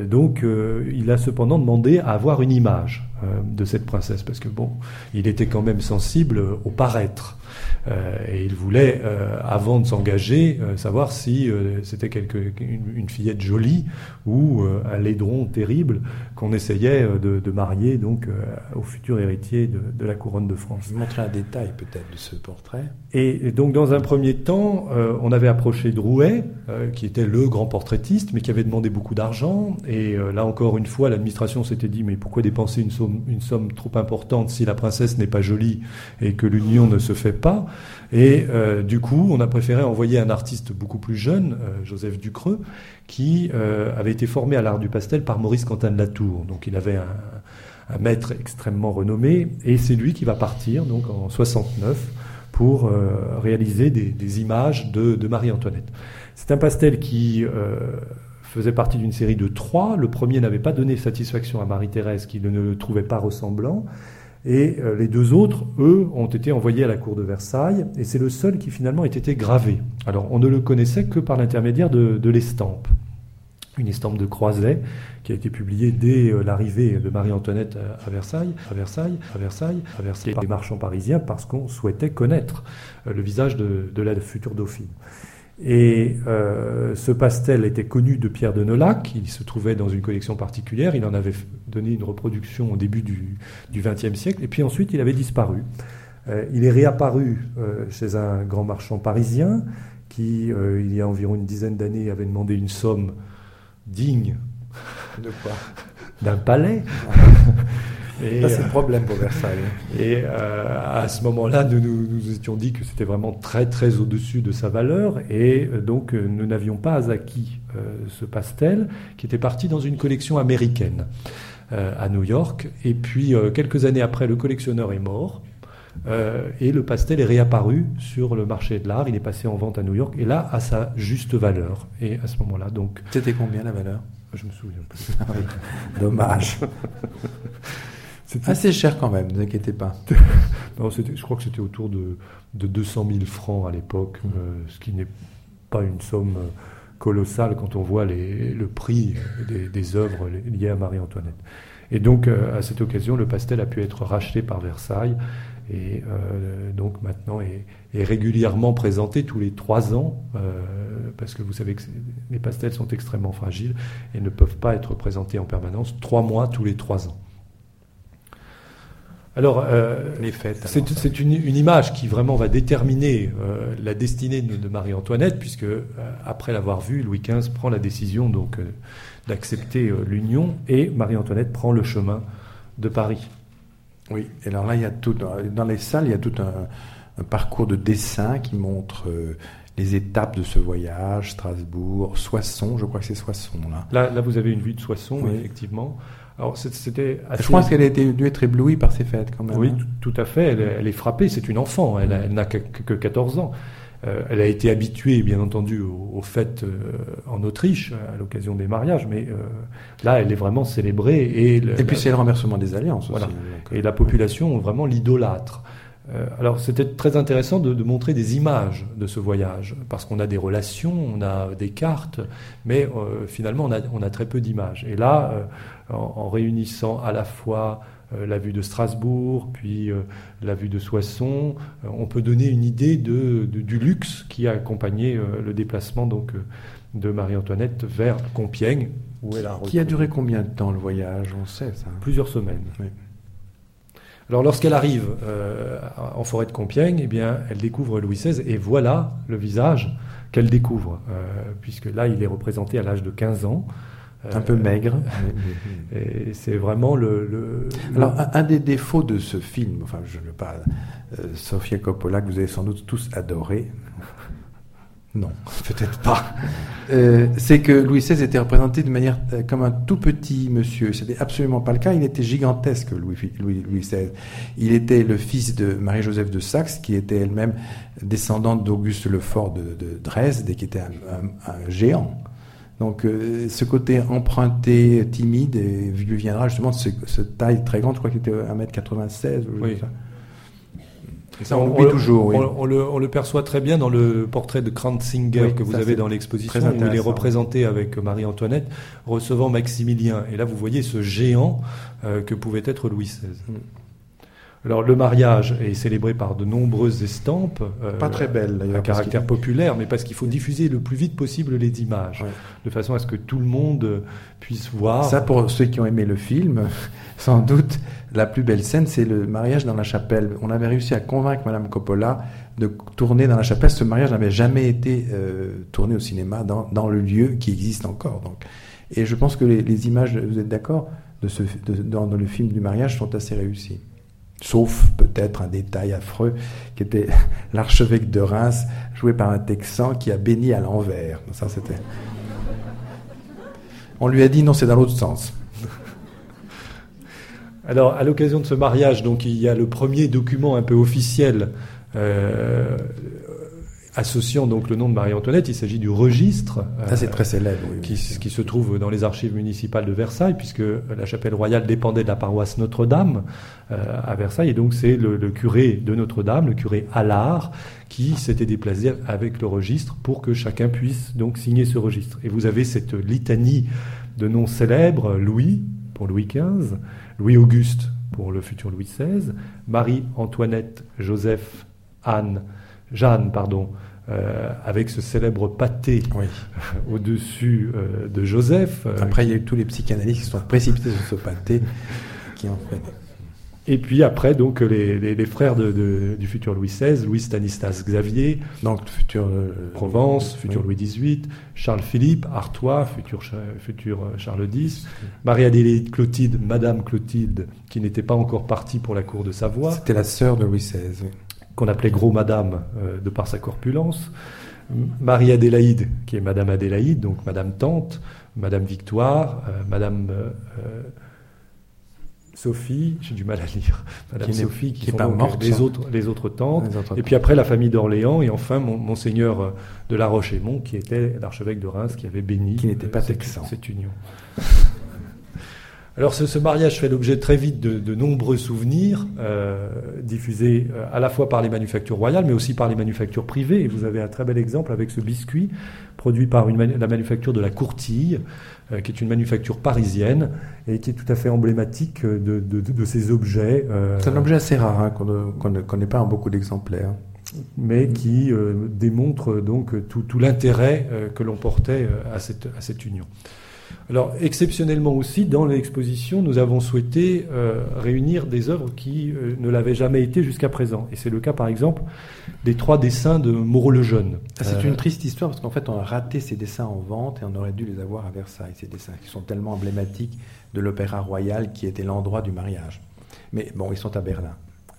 Speaker 2: donc il a cependant demandé à avoir une image de cette princesse, parce que bon, il était quand même sensible au paraître. Euh, et il voulait, euh, avant de s'engager, euh, savoir si c'était une, fillette jolie ou un laidron terrible qu'on essayait de, marier donc au futur héritier de, la couronne de France.
Speaker 1: Vous montrer un détail peut-être de ce portrait.
Speaker 2: Et, donc dans un premier temps, on avait approché Drouet, qui était le grand portraitiste, mais qui avait demandé beaucoup d'argent. Et là encore une fois, l'administration s'était dit mais pourquoi dépenser une somme, trop importante si la princesse n'est pas jolie et que l'union ne se fait pas? Et euh, du coup, on a préféré envoyer un artiste beaucoup plus jeune, euh, Joseph Ducreux, qui euh, avait été formé à l'art du pastel par Maurice Quentin de Latour. Donc il avait un, maître extrêmement renommé, et c'est lui qui va partir donc en 69 pour réaliser des, images de, Marie-Antoinette. C'est un pastel qui faisait partie d'une série de trois. Le premier n'avait pas donné satisfaction à Marie-Thérèse, qui ne le trouvait pas ressemblant. Et euh, les deux autres, eux, ont été envoyés à la cour de Versailles, et c'est le seul qui finalement ait été gravé. Alors on ne le connaissait que par l'intermédiaire de, l'estampe. Une estampe de Croiset qui a été publiée dès euh, l'arrivée de Marie-Antoinette à Versailles, à Versailles, à Versailles, à Versailles, par les marchands parisiens, parce qu'on souhaitait connaître euh, le visage de la future dauphine. Et euh, ce pastel était connu de Pierre de Nolac, il se trouvait dans une collection particulière, il en avait donné une reproduction au début du XXe siècle, et puis ensuite il avait disparu. Euh, il est réapparu euh, chez un grand marchand parisien qui, il y a environ une dizaine d'années, avait demandé une somme digne
Speaker 1: de quoi
Speaker 2: d'un palais.
Speaker 1: Et, c'est le euh, problème pour Versailles.
Speaker 2: Et euh, à ce moment-là, nous nous, étions dit que c'était vraiment très très au-dessus de sa valeur, et euh, donc nous n'avions pas acquis ce pastel, qui était parti dans une collection américaine à New York. Et puis quelques années après, le collectionneur est mort. Et le pastel est réapparu sur le marché de l'art. Il est passé en vente à New York et là à sa juste valeur. Et à ce moment-là, donc.
Speaker 1: C'était combien la valeur?
Speaker 2: Je me souviens plus.
Speaker 1: Dommage. C'est assez cher quand même, ne vous inquiétez pas.
Speaker 2: non, je crois que c'était autour de, de, 200 000 francs à l'époque, mmh. euh, ce qui n'est pas une somme euh, colossale quand on voit les, le prix des, des, œuvres liées à Marie-Antoinette. Et donc, euh, à cette occasion, le pastel a pu être racheté par Versailles et donc maintenant est, est, régulièrement présenté tous les trois ans, parce que vous savez que les pastels sont extrêmement fragiles et ne peuvent pas être présentés en permanence, trois mois tous les trois ans. Alors, euh, c'est une, image qui vraiment va déterminer euh, la destinée de, Marie-Antoinette, puisque euh, après l'avoir vue, Louis XV prend la décision donc d'accepter l'union et Marie-Antoinette prend le chemin de Paris.
Speaker 1: Oui, et alors là, il y a tout dans les salles, il y a tout un, parcours de dessin qui montre les étapes de ce voyage, Strasbourg, Soissons, je crois que c'est Soissons
Speaker 2: là. Là, vous avez une vue de Soissons, effectivement.
Speaker 1: Alors, c'était Je pense qu'elle a été, dû être éblouie par ces fêtes, quand même.
Speaker 2: Oui, hein. tout, à fait. Elle, est frappée. C'est une enfant. Elle, n'a que, 14 ans. Euh, elle a été habituée, bien entendu, aux, fêtes euh, en Autriche à l'occasion des mariages, mais euh, là, elle est vraiment célébrée. Et,
Speaker 1: et puis c'est le renversement des alliances
Speaker 2: aussi. et la population vraiment l'idolâtre. alors c'était très intéressant de, montrer des images de ce voyage, parce qu'on a des relations, on a des cartes, mais finalement on a, on a, très peu d'images. Et là, en, réunissant à la fois la vue de Strasbourg, puis euh, la vue de Soissons, euh, on peut donner une idée de, du luxe qui a accompagné le déplacement donc, de Marie-Antoinette vers Compiègne,
Speaker 1: où elle a Qui a duré combien de temps le voyage? On sait ça.
Speaker 2: Plusieurs semaines. Alors lorsqu'elle arrive en forêt de Compiègne, eh bien, elle découvre Louis XVI et voilà le visage qu'elle découvre, puisque là il est représenté à l'âge de 15 ans.
Speaker 1: Un peu maigre.
Speaker 2: Et c'est vraiment le,
Speaker 1: Alors, un, des défauts de ce film, enfin, je ne veux pas. Euh, Sofia Coppola, que vous avez sans doute tous adoré. Non, peut-être pas. Euh, c'est que Louis XVI était représenté de manière euh, comme un tout petit monsieur. Ce n'était absolument pas le cas. Il était gigantesque, Louis, Louis, XVI. Il était le fils de Marie-Joseph de Saxe, qui était elle-même descendante d'Auguste Lefort de, de Dresde et qui était un géant. Donc euh, ce côté emprunté, timide, et viendra justement de cette taille très grande, je crois qu'il était 1m96 ou oui. ça.
Speaker 2: Et ça, on, on toujours. On, le, perçoit très bien dans le portrait de Kranzinger que vous avez dans l'exposition, où il est représenté avec Marie-Antoinette recevant Maximilien. Et là, vous voyez ce géant euh, que pouvait être Louis XVI. Alors le mariage est célébré par de nombreuses estampes,
Speaker 1: euh, pas très belles
Speaker 2: d'ailleurs, à caractère populaire, mais parce qu'il faut diffuser le plus vite possible les images, de façon à ce que tout le monde puisse voir.
Speaker 1: Ça, pour ceux qui ont aimé le film, sans doute la plus belle scène, c'est le mariage dans la chapelle. On avait réussi à convaincre Madame Coppola de tourner dans la chapelle. Ce mariage n'avait jamais été euh, tourné au cinéma dans, dans, le lieu qui existe encore. Donc. Et je pense que les, images, vous êtes d'accord, de dans le film du mariage sont assez réussies. Sauf peut-être un détail affreux qui était l'archevêque de Reims, joué par un Texan qui a béni à l'envers. On lui a dit non, c'est dans l'autre sens.
Speaker 2: Alors, à l'occasion de ce mariage, donc il y a le premier document un peu officiel euh, associant donc le nom de Marie-Antoinette. Il s'agit du registre.
Speaker 1: Ah, c'est très célèbre.
Speaker 2: qui, qui, se trouve dans les archives municipales de Versailles, puisque la chapelle royale dépendait de la paroisse Notre-Dame euh, à Versailles. Et donc, c'est le, curé de Notre-Dame, le curé Allard, qui s'était déplacé avec le registre pour que chacun puisse donc signer ce registre. Et vous avez cette litanie de noms célèbres Louis pour Louis XV, Louis-Auguste pour le futur Louis XVI, Marie-Antoinette, Joseph, Anne, Jeanne, pardon, euh, avec ce célèbre pâté au-dessus euh, de Joseph.
Speaker 1: Euh, Après, il y a eu tous les psychanalystes qui sont précipités sur ce pâté, qui en fait.
Speaker 2: Et puis après, donc, les, frères du futur Louis XVI, Louis Stanislas Xavier,
Speaker 1: donc futur euh,
Speaker 2: Provence, futur Louis XVIII, Charles Philippe, Artois, futur, futur euh, Charles X, Marie-Adélaïde Clotilde, Madame Clotilde, qui n'était pas encore partie pour la cour de Savoie.
Speaker 1: C'était la sœur de Louis XVI.
Speaker 2: Qu'on appelait Gros Madame euh, de par sa corpulence. Marie-Adélaïde, qui est Madame Adélaïde, donc Madame Tante, Madame Victoire, Madame Sophie, j'ai du mal à lire, Madame Sophie, qui, sont donc les, autres, les autres tantes, et puis après la famille d'Orléans, et enfin Monseigneur euh, de La Roche-Aymon, qui était l'archevêque de Reims, qui avait béni
Speaker 1: qui n'était pas
Speaker 2: euh, cette, union. Alors ce, mariage fait l'objet très vite de, nombreux souvenirs euh, diffusés à la fois par les manufactures royales, mais aussi par les manufactures privées. Et vous avez un très bel exemple avec ce biscuit produit par la manufacture de la Courtille, euh, qui est une manufacture parisienne et qui est tout à fait emblématique de, de, ces objets.
Speaker 1: Euh, C'est un objet assez rare hein, qu'on ne, connaît pas en beaucoup d'exemplaires
Speaker 2: mais qui euh, démontre donc tout, tout l'intérêt que l'on portait à cette, à cette union. Alors, exceptionnellement aussi, dans l'exposition, nous avons souhaité euh, réunir des œuvres qui euh, ne l'avaient jamais été jusqu'à présent. Et c'est le cas, par exemple, des trois dessins de Moreau le Jeune.
Speaker 1: Ah, c'est une triste histoire parce qu'en fait, on a raté ces dessins en vente et on aurait dû les avoir à Versailles, ces dessins qui sont tellement emblématiques de l'Opéra Royal qui était l'endroit du mariage. Mais bon, ils sont à Berlin.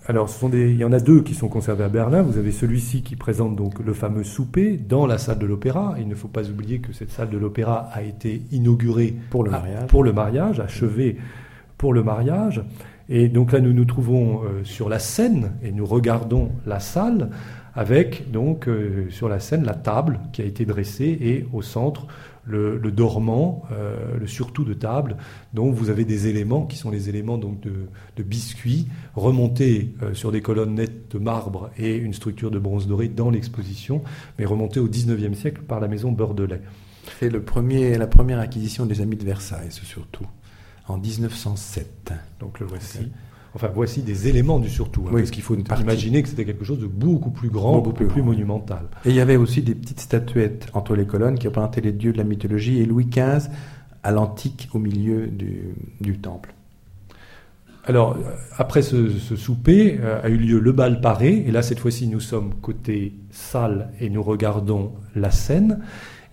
Speaker 2: Alors, ce sont des, il y en a deux qui sont conservés à Berlin. Vous avez celui-ci qui présente donc le fameux souper dans la salle de l'opéra. Il ne faut pas oublier que cette salle de l'opéra a été inaugurée
Speaker 1: pour le mariage,
Speaker 2: pour le mariage achevée pour le mariage. Et donc là, nous nous trouvons euh, sur la scène et nous regardons la salle avec donc euh, sur la scène la table qui a été dressée et au centre le, dormant, euh, le surtout de table, dont vous avez des éléments qui sont les éléments donc de, biscuits remontés euh, sur des colonnes nettes de marbre et une structure de bronze doré dans l'exposition, mais remontés au XIXe siècle par la maison Bordelais.
Speaker 1: C'est le premier, la première acquisition des Amis de Versailles, surtout, en 1907.
Speaker 2: Donc le voici. Enfin, voici des éléments du surtout. Hein, parce qu'il faut imaginer que c'était quelque chose de beaucoup plus grand, beaucoup, plus, monumental.
Speaker 1: Et il y avait aussi des petites statuettes entre les colonnes qui représentaient les dieux de la mythologie et Louis XV à l'antique au milieu du, temple.
Speaker 2: Alors, après ce, souper, euh, a eu lieu le bal paré, et là, cette fois-ci, nous sommes côté salle et nous regardons la scène.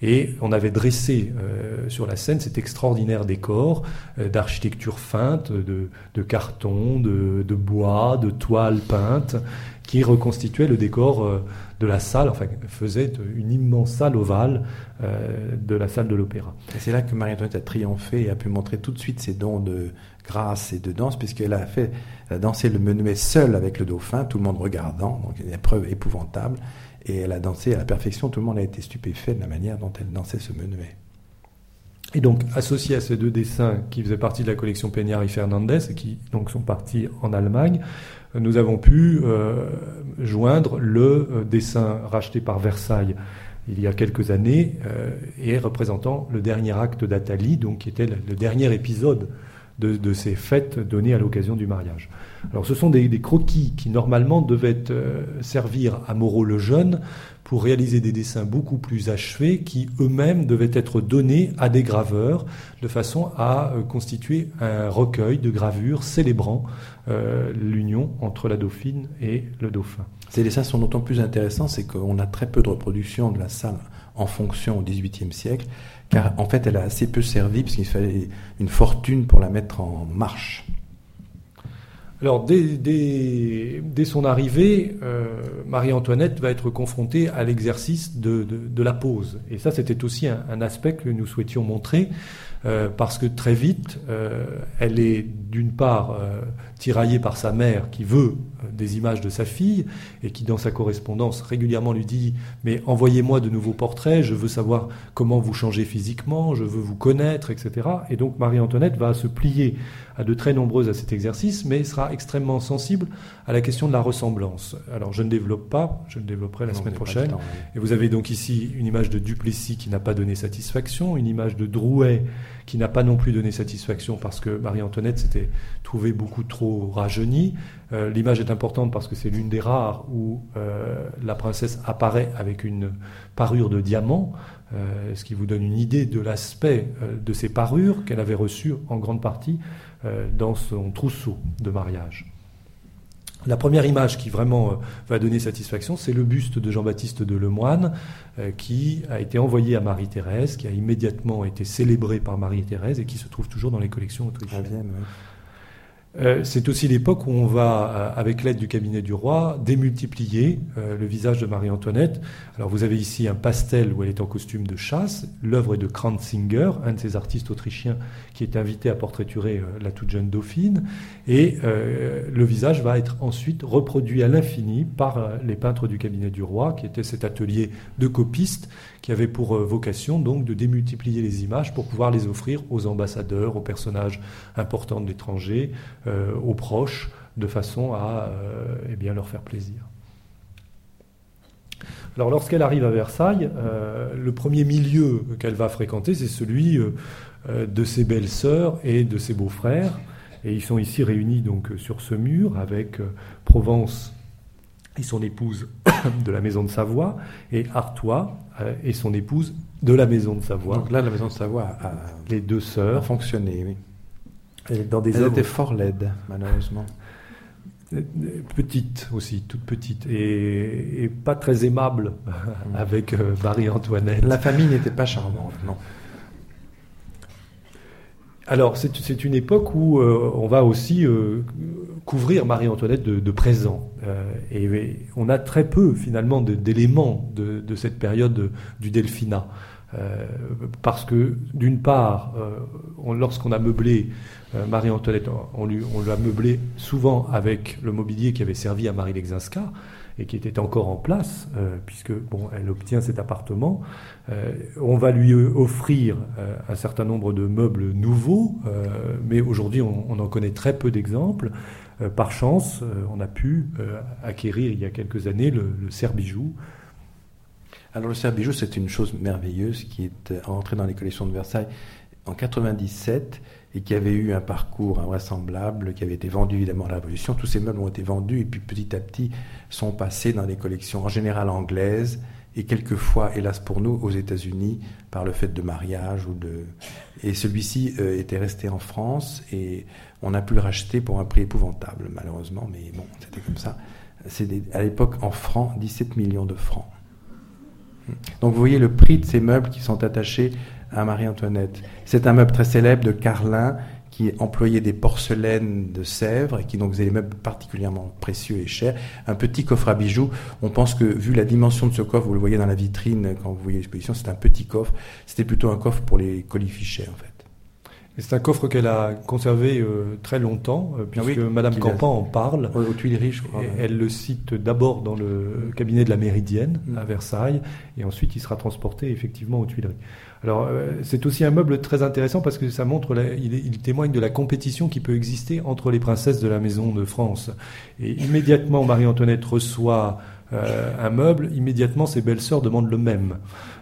Speaker 2: Et on avait dressé euh, sur la scène cet extraordinaire décor euh, d'architecture feinte, de, carton, de, bois, de toile peinte, qui reconstituait le décor euh, de la salle, enfin faisait une immense salle ovale de la salle de l'opéra.
Speaker 1: Et c'est là que Marie-Antoinette a triomphé et a pu montrer tout de suite ses dons de grâce et de danse, puisqu'elle a fait a dansé le menuet seul avec le dauphin, tout le monde regardant, donc une épreuve épouvantable. Et elle a dansé à la perfection. Tout le monde a été stupéfait de la manière dont elle dansait ce menuet.
Speaker 2: Et donc, associé à ces deux dessins qui faisaient partie de la collection Peñar et Fernandez, et qui donc sont partis en Allemagne, nous avons pu euh, joindre le euh, dessin racheté par Versailles il y a quelques années euh, et représentant le dernier acte d'Athalie, donc qui était le, dernier épisode de, ces fêtes données à l'occasion du mariage. Alors ce sont des, croquis qui normalement devaient euh, servir à Moreau le Jeune pour réaliser des dessins beaucoup plus achevés qui eux-mêmes devaient être donnés à des graveurs de façon à euh, constituer un recueil de gravures célébrant euh, l'union entre la dauphine et le dauphin.
Speaker 1: Ces dessins sont d'autant plus intéressants, c'est qu'on a très peu de reproductions de la salle en fonction au XVIIIe siècle, car en fait elle a assez peu servi parce qu'il fallait une fortune pour la mettre en marche.
Speaker 2: Alors, dès, son arrivée, euh, Marie-Antoinette va être confrontée à l'exercice de, la pose. Et ça, c'était aussi un, aspect que nous souhaitions montrer, euh, parce que très vite, euh, elle est d'une part tiraillée par sa mère qui veut des images de sa fille et qui, dans sa correspondance, régulièrement lui dit Mais envoyez-moi de nouveaux portraits, je veux savoir comment vous changez physiquement, je veux vous connaître, etc. Et donc Marie-Antoinette va se plier à de très nombreuses à cet exercice, mais sera extrêmement sensible à la question de la ressemblance. Alors je ne développe pas, je le développerai la semaine prochaine. Et vous avez donc ici une image de Duplessis qui n'a pas donné satisfaction, une image de Drouet qui n'a pas non plus donné satisfaction parce que Marie-Antoinette s'était trouvée beaucoup trop rajeunie. Euh, l'image est importante parce que c'est l'une des rares où euh, la princesse apparaît avec une parure de diamant, euh, ce qui vous donne une idée de l'aspect de ces parures qu'elle avait reçues en grande partie dans son trousseau de mariage. La première image qui vraiment euh, va donner satisfaction, c'est le buste de Jean-Baptiste de Lemoine, euh, qui a été envoyé à Marie-Thérèse, qui a immédiatement été célébré par Marie-Thérèse et qui se trouve toujours dans les collections autrichiennes. Euh, c'est aussi l'époque où on va, euh, avec l'aide du cabinet du roi, démultiplier euh, le visage de Marie-Antoinette. Alors vous avez ici un pastel où elle est en costume de chasse. L'œuvre est de Kranzinger, un de ces artistes autrichiens qui est invité à portraiturer la toute jeune dauphine. Et le visage va être ensuite reproduit à l'infini par les peintres du cabinet du roi, qui était cet atelier de copistes qui avait pour euh, vocation donc de démultiplier les images pour pouvoir les offrir aux ambassadeurs, aux personnages importants de l'étranger, euh, aux proches, de façon à euh, eh bien, leur faire plaisir. Alors lorsqu'elle arrive à Versailles, le premier milieu qu'elle va fréquenter, c'est celui de ses belles-sœurs et de ses beaux-frères. Et ils sont ici réunis donc sur ce mur avec Provence et son épouse de la maison de Savoie, et Artois et son épouse de la maison de Savoie.
Speaker 1: Donc là, la maison de Savoie a,
Speaker 2: les deux sœurs,
Speaker 1: fonctionné, oui.
Speaker 2: Et dans des
Speaker 1: Elles étaient fort laides, malheureusement.
Speaker 2: Euh, petites aussi, toutes petites, et, pas très aimables mm. avec euh, Marie-Antoinette.
Speaker 1: La famille n'était pas charmante, non.
Speaker 2: Alors, c'est une époque où on va aussi couvrir Marie-Antoinette de, présents. Euh, et, on a très peu finalement d'éléments de, cette période du Delphinat. Euh, parce que d'une part, euh, lorsqu'on a meublé Marie-Antoinette, on l'a meublé souvent avec le mobilier qui avait servi à Marie Lexinska et qui était encore en place, puisque bon, elle obtient cet appartement. on va lui offrir un certain nombre de meubles nouveaux, mais aujourd'hui on, en connaît très peu d'exemples. Euh, par chance, euh, on a pu euh, acquérir il y a quelques années le, le.
Speaker 1: Alors le cerf-bijou, c'est une chose merveilleuse qui est entrée dans les collections de Versailles en 97 et qui avait eu un parcours invraisemblable, qui avait été vendu évidemment à la Révolution. Tous ces meubles ont été vendus et puis petit à petit sont passés dans les collections en général anglaises et quelquefois, hélas pour nous, aux États-Unis par le fait de mariage ou de. Et celui-ci était resté en France et on a pu le racheter pour un prix épouvantable, malheureusement, mais bon, c'était comme ça. C'est à l'époque en francs, 17 millions de francs. Donc vous voyez le prix de ces meubles qui sont attachés à Marie-Antoinette. C'est un meuble très célèbre de Carlin qui employait des porcelaines de Sèvres et qui donc faisait des meubles particulièrement précieux et chers. Un petit coffre à bijoux. On pense que vu la dimension de ce coffre, vous le voyez dans la vitrine quand vous voyez l'exposition, c'est un petit coffre. C'était plutôt un coffre pour les colifichets en fait.
Speaker 2: C'est un coffre qu'elle a conservé euh, très longtemps, euh, ah puisque Madame Campan en parle.
Speaker 1: Aux Tuileries, je crois.
Speaker 2: Elle le cite d'abord dans le cabinet de la Méridienne, mm. à Versailles, et ensuite il sera transporté effectivement aux Tuileries. Alors, euh, c'est aussi un meuble très intéressant parce que ça montre, il, il, témoigne de la compétition qui peut exister entre les princesses de la maison de France. Et immédiatement, Marie-Antoinette reçoit euh, un meuble, immédiatement ses belles-sœurs demandent le même.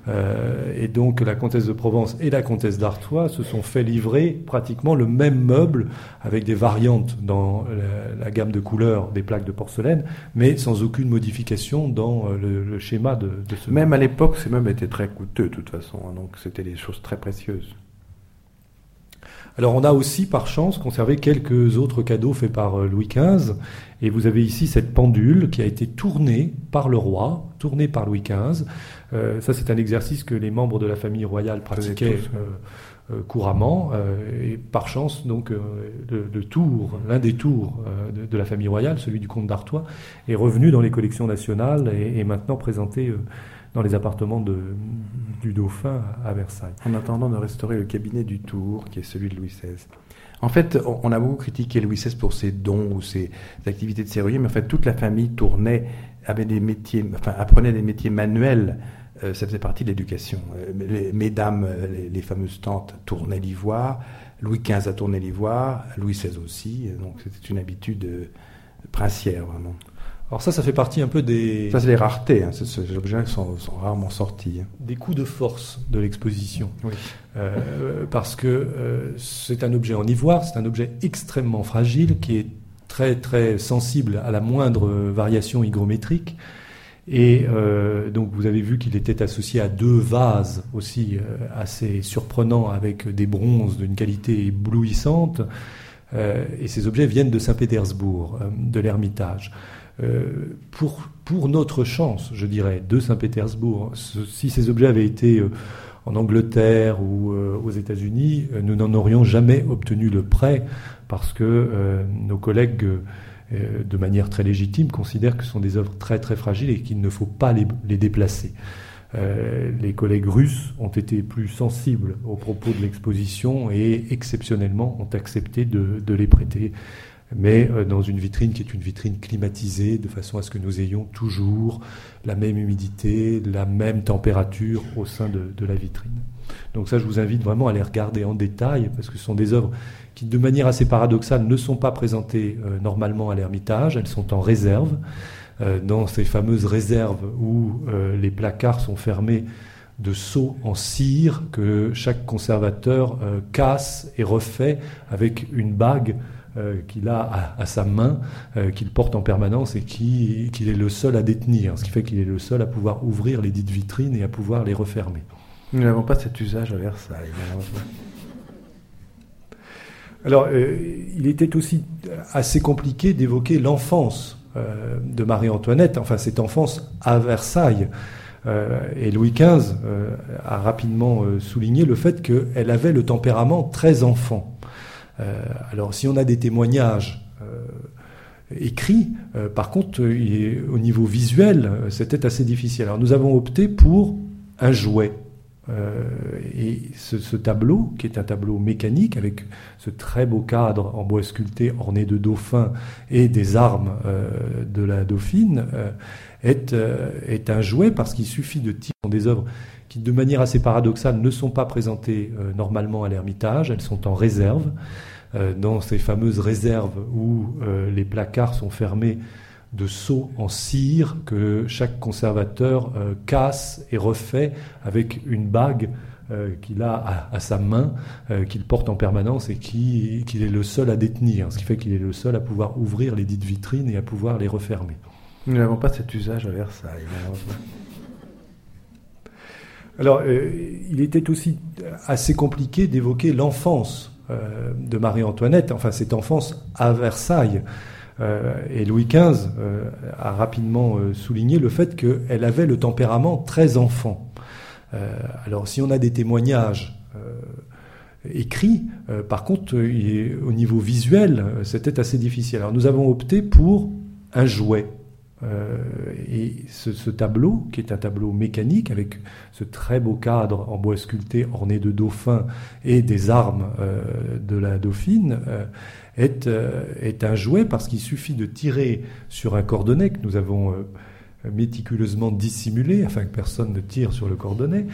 Speaker 2: Euh, et donc la comtesse de Provence et la comtesse d'Artois se sont fait livrer pratiquement le même meuble avec des variantes dans la, gamme de couleurs des plaques de porcelaine, mais sans aucune modification dans euh, le, schéma de, de ce.
Speaker 1: Même à l'époque, ces meubles étaient très coûteux de toute façon, hein, donc c'était des choses très précieuses.
Speaker 2: Alors on a aussi par chance conservé quelques autres cadeaux faits par euh, Louis XV. Et vous avez ici cette pendule qui a été tournée par le roi, tournée par Louis XV. Euh, ça c'est un exercice que les membres de la famille royale pratiquaient euh, couramment. et par chance, donc, le, tour, l'un des tours de, la famille royale, celui du comte d'Artois, est revenu dans les collections nationales et est maintenant présenté dans les appartements de, du dauphin à Versailles.
Speaker 1: En attendant de restaurer le cabinet du Tour, qui est celui de Louis XVI. En fait, on a beaucoup critiqué Louis XVI pour ses dons ou ses activités de serrurier, mais en fait, toute la famille tournait, avait des métiers, enfin, apprenait des métiers manuels. Euh, ça faisait partie de l'éducation. Euh, mesdames, euh, les, fameuses tantes, tournaient l'ivoire. Louis XV a tourné l'ivoire, Louis XVI aussi. Donc, c'était une habitude princière, vraiment.
Speaker 2: Alors ça, ça fait partie un peu des...
Speaker 1: Ça, c'est les raretés, hein. ces objets sont, sont, rarement sortis. Hein.
Speaker 2: Des coups de force de l'exposition. Oui. Euh, parce que euh, c'est un objet en ivoire, c'est un objet extrêmement fragile, qui est très très sensible à la moindre variation hygrométrique. Et euh, donc vous avez vu qu'il était associé à deux vases aussi assez surprenants avec des bronzes d'une qualité éblouissante. et ces objets viennent de Saint-Pétersbourg, de l'Ermitage. Pour, pour notre chance, je dirais, de Saint-Pétersbourg, si ces objets avaient été en Angleterre ou aux États-Unis, nous n'en aurions jamais obtenu le prêt parce que nos collègues euh, de manière très légitime, considèrent que ce sont des œuvres très très fragiles et qu'il ne faut pas les, déplacer. Euh, les collègues russes ont été plus sensibles aux propos de l'exposition et exceptionnellement ont accepté de, les prêter, mais euh, dans une vitrine qui est une vitrine climatisée, de façon à ce que nous ayons toujours la même humidité, la même température au sein de, la vitrine. Donc ça, je vous invite vraiment à les regarder en détail, parce que ce sont des œuvres qui, de manière assez paradoxale, ne sont pas présentées euh, normalement à l'Ermitage, elles sont en réserve, euh, dans ces fameuses réserves où les placards sont fermés de seaux en cire que chaque conservateur casse et refait avec une bague qu'il a à, sa main, qu'il porte en permanence et qu'il est le seul à détenir, ce qui fait qu'il est le seul à pouvoir ouvrir les dites vitrines et à pouvoir les refermer.
Speaker 1: Nous n'avons pas cet usage à Versailles, malheureusement.
Speaker 2: Alors, euh, il était aussi assez compliqué d'évoquer l'enfance euh, de Marie-Antoinette, enfin cette enfance à Versailles. Euh, et Louis XV a rapidement souligné le fait qu'elle avait le tempérament très enfant. Alors, si on a des témoignages écrits, par contre, au niveau visuel, c'était assez difficile. Alors, nous avons opté pour un jouet. Euh, et ce, tableau, qui est un tableau mécanique avec ce très beau cadre en bois sculpté orné de dauphins et des armes euh, de la dauphine, euh, est, est, un jouet parce qu'il suffit de tirer des œuvres de manière assez paradoxale, ne sont pas présentées normalement à l'Ermitage, elles sont en réserve, dans ces fameuses réserves où les placards sont fermés de seaux en cire que chaque conservateur euh, casse et refait avec une bague euh, qu'il a à, sa main, euh, qu'il porte en permanence et qu'il est le seul à détenir, ce qui fait qu'il est le seul à pouvoir ouvrir les dites vitrines et à pouvoir les refermer.
Speaker 1: Nous n'avons pas cet usage à Versailles.
Speaker 2: Alors, il était aussi assez compliqué d'évoquer l'enfance de Marie-Antoinette, enfin cette enfance à Versailles. Euh, et Louis XV euh, a rapidement euh, souligné le fait qu'elle avait le tempérament très enfant. alors si on a des témoignages écrits, par contre, au niveau visuel, c'était assez difficile. Alors nous avons opté pour un jouet. Et ce, tableau, qui est un tableau mécanique avec ce très beau cadre en bois sculpté orné de dauphins et des armes de la dauphine, est, euh, est un jouet parce qu'il suffit de tirer sur un cordonnet que nous avons euh, méticuleusement dissimulé afin que personne ne tire sur le cordonnet.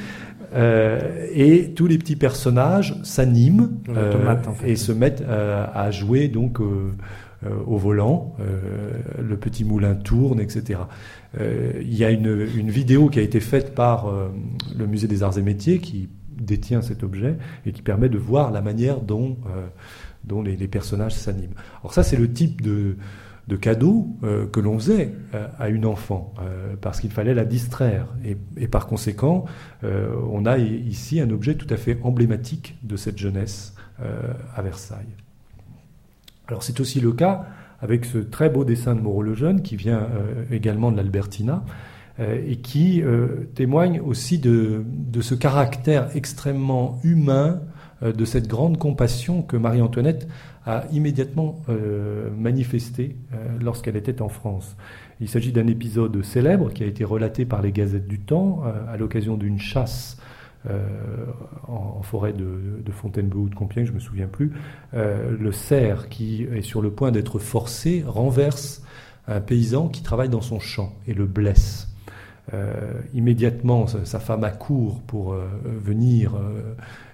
Speaker 2: Euh, et tous les petits personnages s'animent et se mettent à jouer donc au volant. le petit moulin tourne, etc. Il y a une, vidéo qui a été faite par le musée des arts et métiers qui détient cet objet et qui permet de voir la manière dont les, personnages s'animent. Alors ça, c'est le type de, cadeau euh, que l'on faisait euh, à une enfant, euh, parce qu'il fallait la distraire. Et, par conséquent, on a ici un objet tout à fait emblématique de cette jeunesse à Versailles. Alors c'est aussi le cas avec ce très beau dessin de Moreau le Jeune, qui vient également de l'Albertina, et qui témoigne aussi de, de, ce caractère extrêmement humain euh, de cette grande compassion que Marie-Antoinette a immédiatement euh, manifestée euh, lorsqu'elle était en France. Il s'agit d'un épisode célèbre qui a été relaté par les gazettes du temps à l'occasion d'une chasse en, forêt de, Fontainebleau ou de Compiègne, je ne me souviens plus. le cerf qui est sur le point d'être forcé renverse un paysan qui travaille dans son champ et le blesse. immédiatement, sa, femme accourt pour venir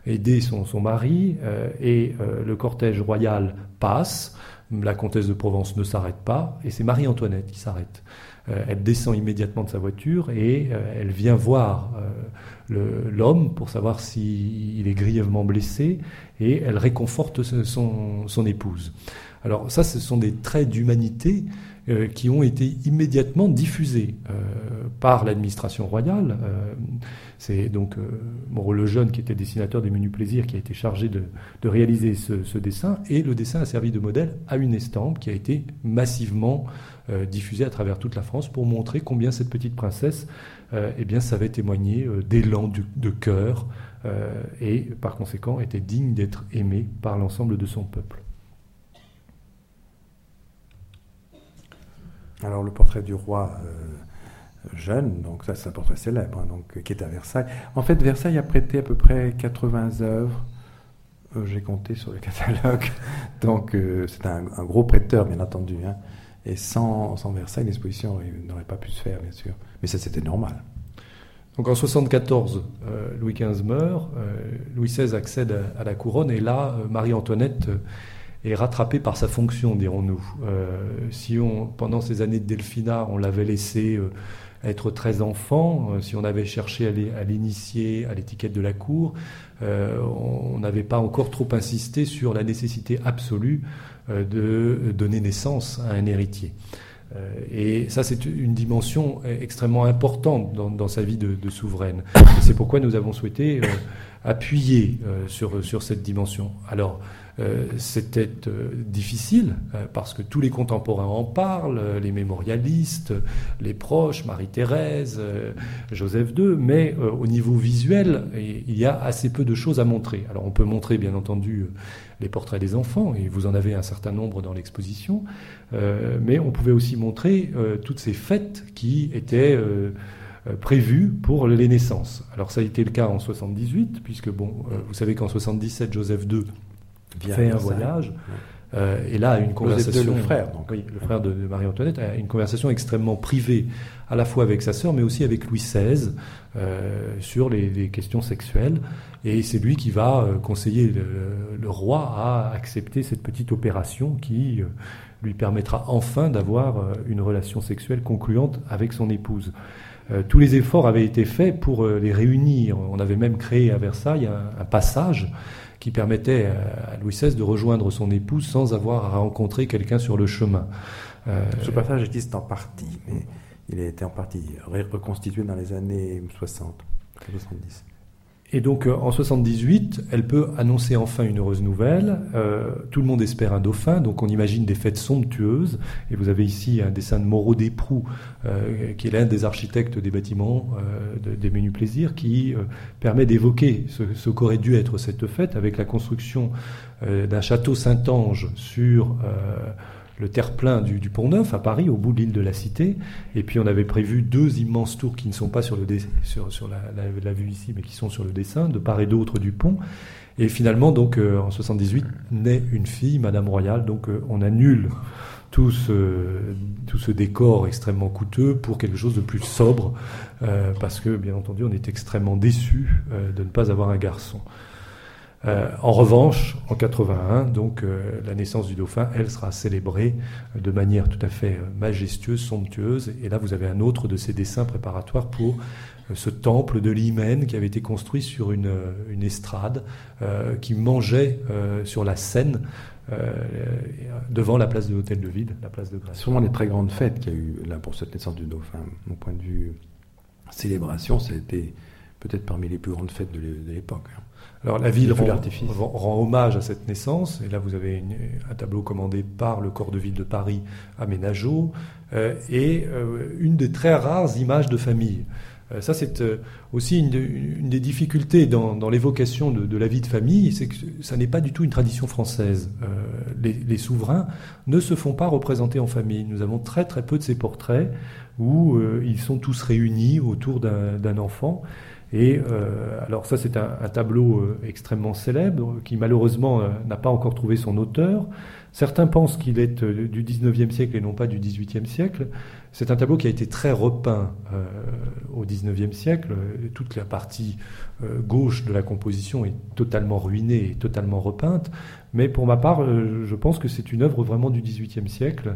Speaker 2: aider son, mari, euh, et euh, le cortège royal passe. La comtesse de Provence ne s'arrête pas, et c'est Marie-Antoinette qui s'arrête. Euh, elle descend immédiatement de sa voiture et elle vient voir l'homme pour savoir s'il est grièvement blessé, et elle réconforte son, épouse. Alors ça, ce sont des traits d'humanité qui ont été immédiatement diffusés par l'administration royale. C'est donc Moreau le Jeune, qui était dessinateur des menus plaisirs, qui a été chargé de, réaliser ce, dessin. Et le dessin a servi de modèle à une estampe qui a été massivement diffusée à travers toute la France pour montrer combien cette petite princesse eh bien, savait témoigner d'élan de cœur, euh, et par conséquent était digne d'être aimé par l'ensemble de son peuple.
Speaker 1: Alors le portrait du roi euh, jeune, donc ça c'est un portrait célèbre, hein, donc, qui est à Versailles. En fait, Versailles a prêté à peu près 80 œuvres. Euh, j'ai compté sur le catalogue. donc c'est un, gros prêteur, bien entendu. Hein. Et sans, Versailles, l'exposition n'aurait pas pu se faire, bien sûr. Mais ça, c'était normal.
Speaker 2: Donc en 74, euh, Louis XV meurt, euh, Louis XVI accède à, la couronne et là, euh, Marie-Antoinette est rattrapée par sa fonction, dirons-nous. si on, pendant ces années de Delphina, on l'avait laissé être très enfant, si on avait cherché à l'initier à l'étiquette de la cour, on n'avait pas encore trop insisté sur la nécessité absolue de donner naissance à un héritier. Euh, et ça, c'est une dimension extrêmement importante dans, sa vie de, souveraine. c'est pourquoi nous avons souhaité euh, appuyer euh, sur, sur cette dimension. Alors, c'était difficile parce que tous les contemporains en parlent, les mémorialistes, les proches, Marie-Thérèse, Joseph II, mais au niveau visuel, il y a assez peu de choses à montrer. Alors on peut montrer bien entendu les portraits des enfants, et vous en avez un certain nombre dans l'exposition, euh, mais on pouvait aussi montrer euh, toutes ces fêtes qui étaient euh, prévues pour les naissances. Alors ça a été le cas en 78, puisque bon, vous savez qu'en 77, Joseph II fait un voyage. Et là, une conversation.
Speaker 1: le frère, donc.
Speaker 2: Oui, le frère de, Marie-Antoinette a une conversation extrêmement privée, à la fois avec sa sœur, mais aussi avec Louis XVI, sur les, questions sexuelles. Et c'est lui qui va conseiller le, le, roi à accepter cette petite opération qui lui permettra enfin d'avoir euh, une relation sexuelle concluante avec son épouse. Euh, tous les efforts avaient été faits pour euh, les réunir. On avait même créé à Versailles un, passage qui permettait à Louis XVI de rejoindre son épouse sans avoir à rencontrer quelqu'un sur le chemin.
Speaker 1: Ce passage existe en partie, mais il a été en partie reconstitué dans les années 60, 70.
Speaker 2: Et donc euh, en 78, elle peut annoncer enfin une heureuse nouvelle. Euh, tout le monde espère un dauphin, donc on imagine des fêtes somptueuses. Et vous avez ici un dessin de Moreau Desproux, euh, qui est l'un des architectes des bâtiments des menus plaisirs, qui permet d'évoquer ce, ce qu'aurait dû être cette fête avec la construction d'un château Saint-Ange sur le terre-plein du, Pont-Neuf à Paris, au bout de l'île de la Cité. Et puis on avait prévu deux immenses tours qui ne sont pas sur, la, vue ici, mais qui sont sur le dessin, de part et d'autre du pont. Et finalement, donc euh, en 78, naît une fille, Madame Royale. Donc euh, on annule tout ce, tout ce décor extrêmement coûteux pour quelque chose de plus sobre, euh, parce que bien entendu, on est extrêmement déçu de ne pas avoir un garçon. Euh, en revanche, en 81, donc euh, la naissance du dauphin, elle sera célébrée de manière tout à fait euh, majestueuse, somptueuse. Et là, vous avez un autre de ces dessins préparatoires pour ce temple de l'hymen qui avait été construit sur une, estrade qui mangeait sur la Seine. devant la place de l'hôtel de ville, la place de Grèce.
Speaker 1: Sûrement les très grandes fêtes qu'il y a eu là pour cette naissance du dauphin. Mon point de vue célébration, c'était peut-être parmi les plus grandes fêtes de l'époque. Hein.
Speaker 2: Alors la ville rend, hommage à cette naissance, et là vous avez un tableau commandé par le corps de ville de Paris à Ménageau, euh, et euh, une des très rares images de famille. Euh, ça c'est aussi une, des difficultés dans, l'évocation de, la vie de famille, c'est que ça n'est pas du tout une tradition française. Les, les, souverains ne se font pas représenter en famille. Nous avons très très peu de ces portraits où ils sont tous réunis autour d'un enfant. Et euh, alors ça c'est un, tableau euh, extrêmement célèbre qui malheureusement euh, n'a pas encore trouvé son auteur. Certains pensent qu'il est du 19e siècle et non pas du 18e siècle. C'est un tableau qui a été très repeint au 19e siècle. Toute la partie gauche de la composition est totalement ruinée et totalement repeinte. Mais pour ma part, je pense que c'est une œuvre vraiment du XVIIIe siècle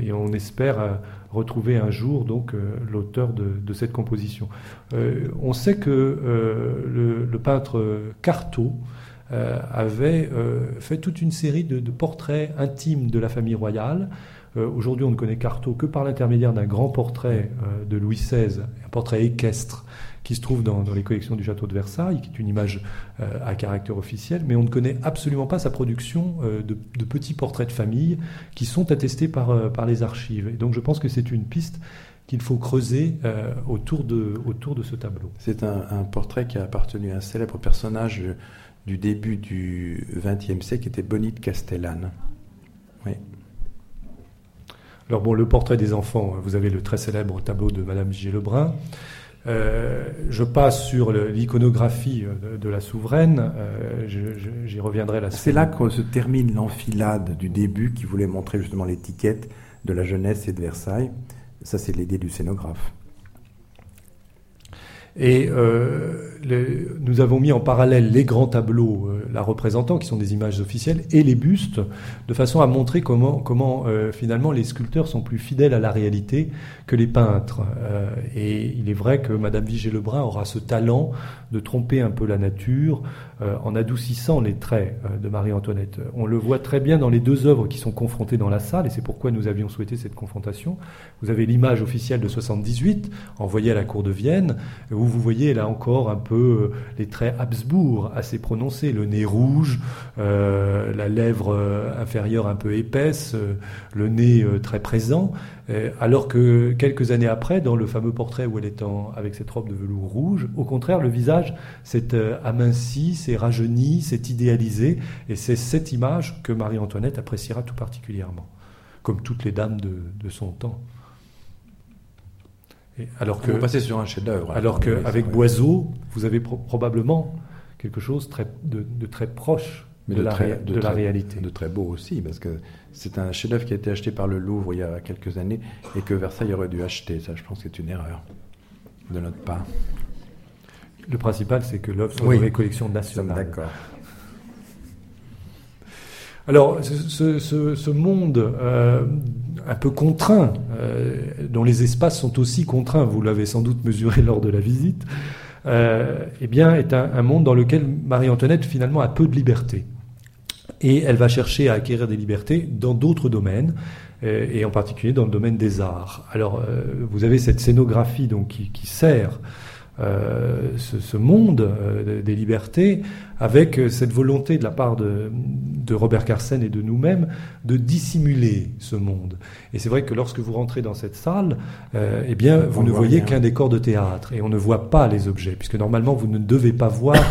Speaker 2: et on espère retrouver un jour donc euh, l'auteur de, cette composition. Euh, on sait que euh, le, peintre Carto avait fait toute une série de, portraits intimes de la famille royale Aujourd'hui, on ne connaît Carto que par l'intermédiaire d'un grand portrait de Louis XVI, un portrait équestre qui se trouve dans, les collections du château de Versailles, qui est une image à caractère officiel, mais on ne connaît absolument pas sa production de, petits portraits de famille qui sont attestés par, les archives. Et donc je pense que c'est une piste qu'il faut creuser euh, autour, de, ce tableau.
Speaker 1: C'est un, portrait qui a appartenu à un célèbre personnage du début du XXe siècle, qui était Bonite Castellane. Oui.
Speaker 2: Alors bon, le portrait des enfants, vous avez le très célèbre tableau de Madame G. Lebrun. Euh, je passe sur l'iconographie de, la souveraine. Euh, j'y reviendrai la
Speaker 1: C'est là que se termine l'enfilade du début qui voulait montrer justement l'étiquette de la jeunesse et de Versailles. Ça, c'est l'idée du scénographe.
Speaker 2: Et euh, nous avons mis en parallèle les grands tableaux euh, la représentant, qui sont des images officielles, et les bustes, de façon à montrer comment, euh, finalement les sculpteurs sont plus fidèles à la réalité que les peintres. et il est vrai que Madame Vigée-Lebrun aura ce talent de tromper un peu la nature en adoucissant les traits de Marie-Antoinette. On le voit très bien dans les deux œuvres qui sont confrontées dans la salle, et c'est pourquoi nous avions souhaité cette confrontation. Vous avez l'image officielle de 78, envoyée à la cour de Vienne, où vous voyez là encore un peu euh, les traits Habsbourg assez prononcés, le nez rouge, euh, la lèvre euh, inférieure un peu épaisse, le nez très présent, alors que quelques années après, dans le fameux portrait où elle est avec cette robe de velours rouge, au contraire, le visage s'est aminci, rajeuni, s'est idéalisé, et c'est cette image que Marie-Antoinette appréciera tout particulièrement, comme toutes les dames de son temps
Speaker 1: alors que, vous passez sur un chef-d'œuvre.
Speaker 2: Alors qu'avec Boiseau, vous avez probablement quelque chose de, très proche de, la, réalité.
Speaker 1: De très beau aussi, parce que c'est un chef-d'œuvre qui a été acheté par le Louvre il y a quelques années et que Versailles aurait dû acheter. Ça, je pense que c'est une erreur de notre part.
Speaker 2: Le principal, c'est que l'œuvre soit dans les collections nationales.
Speaker 1: D'accord.
Speaker 2: Alors, ce, monde euh, un peu contraint, euh, dont les espaces sont aussi contraints, vous l'avez sans doute mesuré lors de la visite, euh, eh bien, est un, monde dans lequel Marie-Antoinette finalement a peu de liberté. Et elle va chercher à acquérir des libertés dans d'autres domaines, et en particulier dans le domaine des arts. Alors, vous avez cette scénographie donc, qui, qui sert ce, ce, monde des libertés avec euh, cette volonté de la part de, Robert Carsen et de nous-mêmes de dissimuler ce monde. Et c'est vrai que lorsque vous rentrez dans cette salle, euh, eh bien, vous ne voyez qu'un décor de théâtre et on ne voit pas les objets, puisque normalement vous ne devez pas voir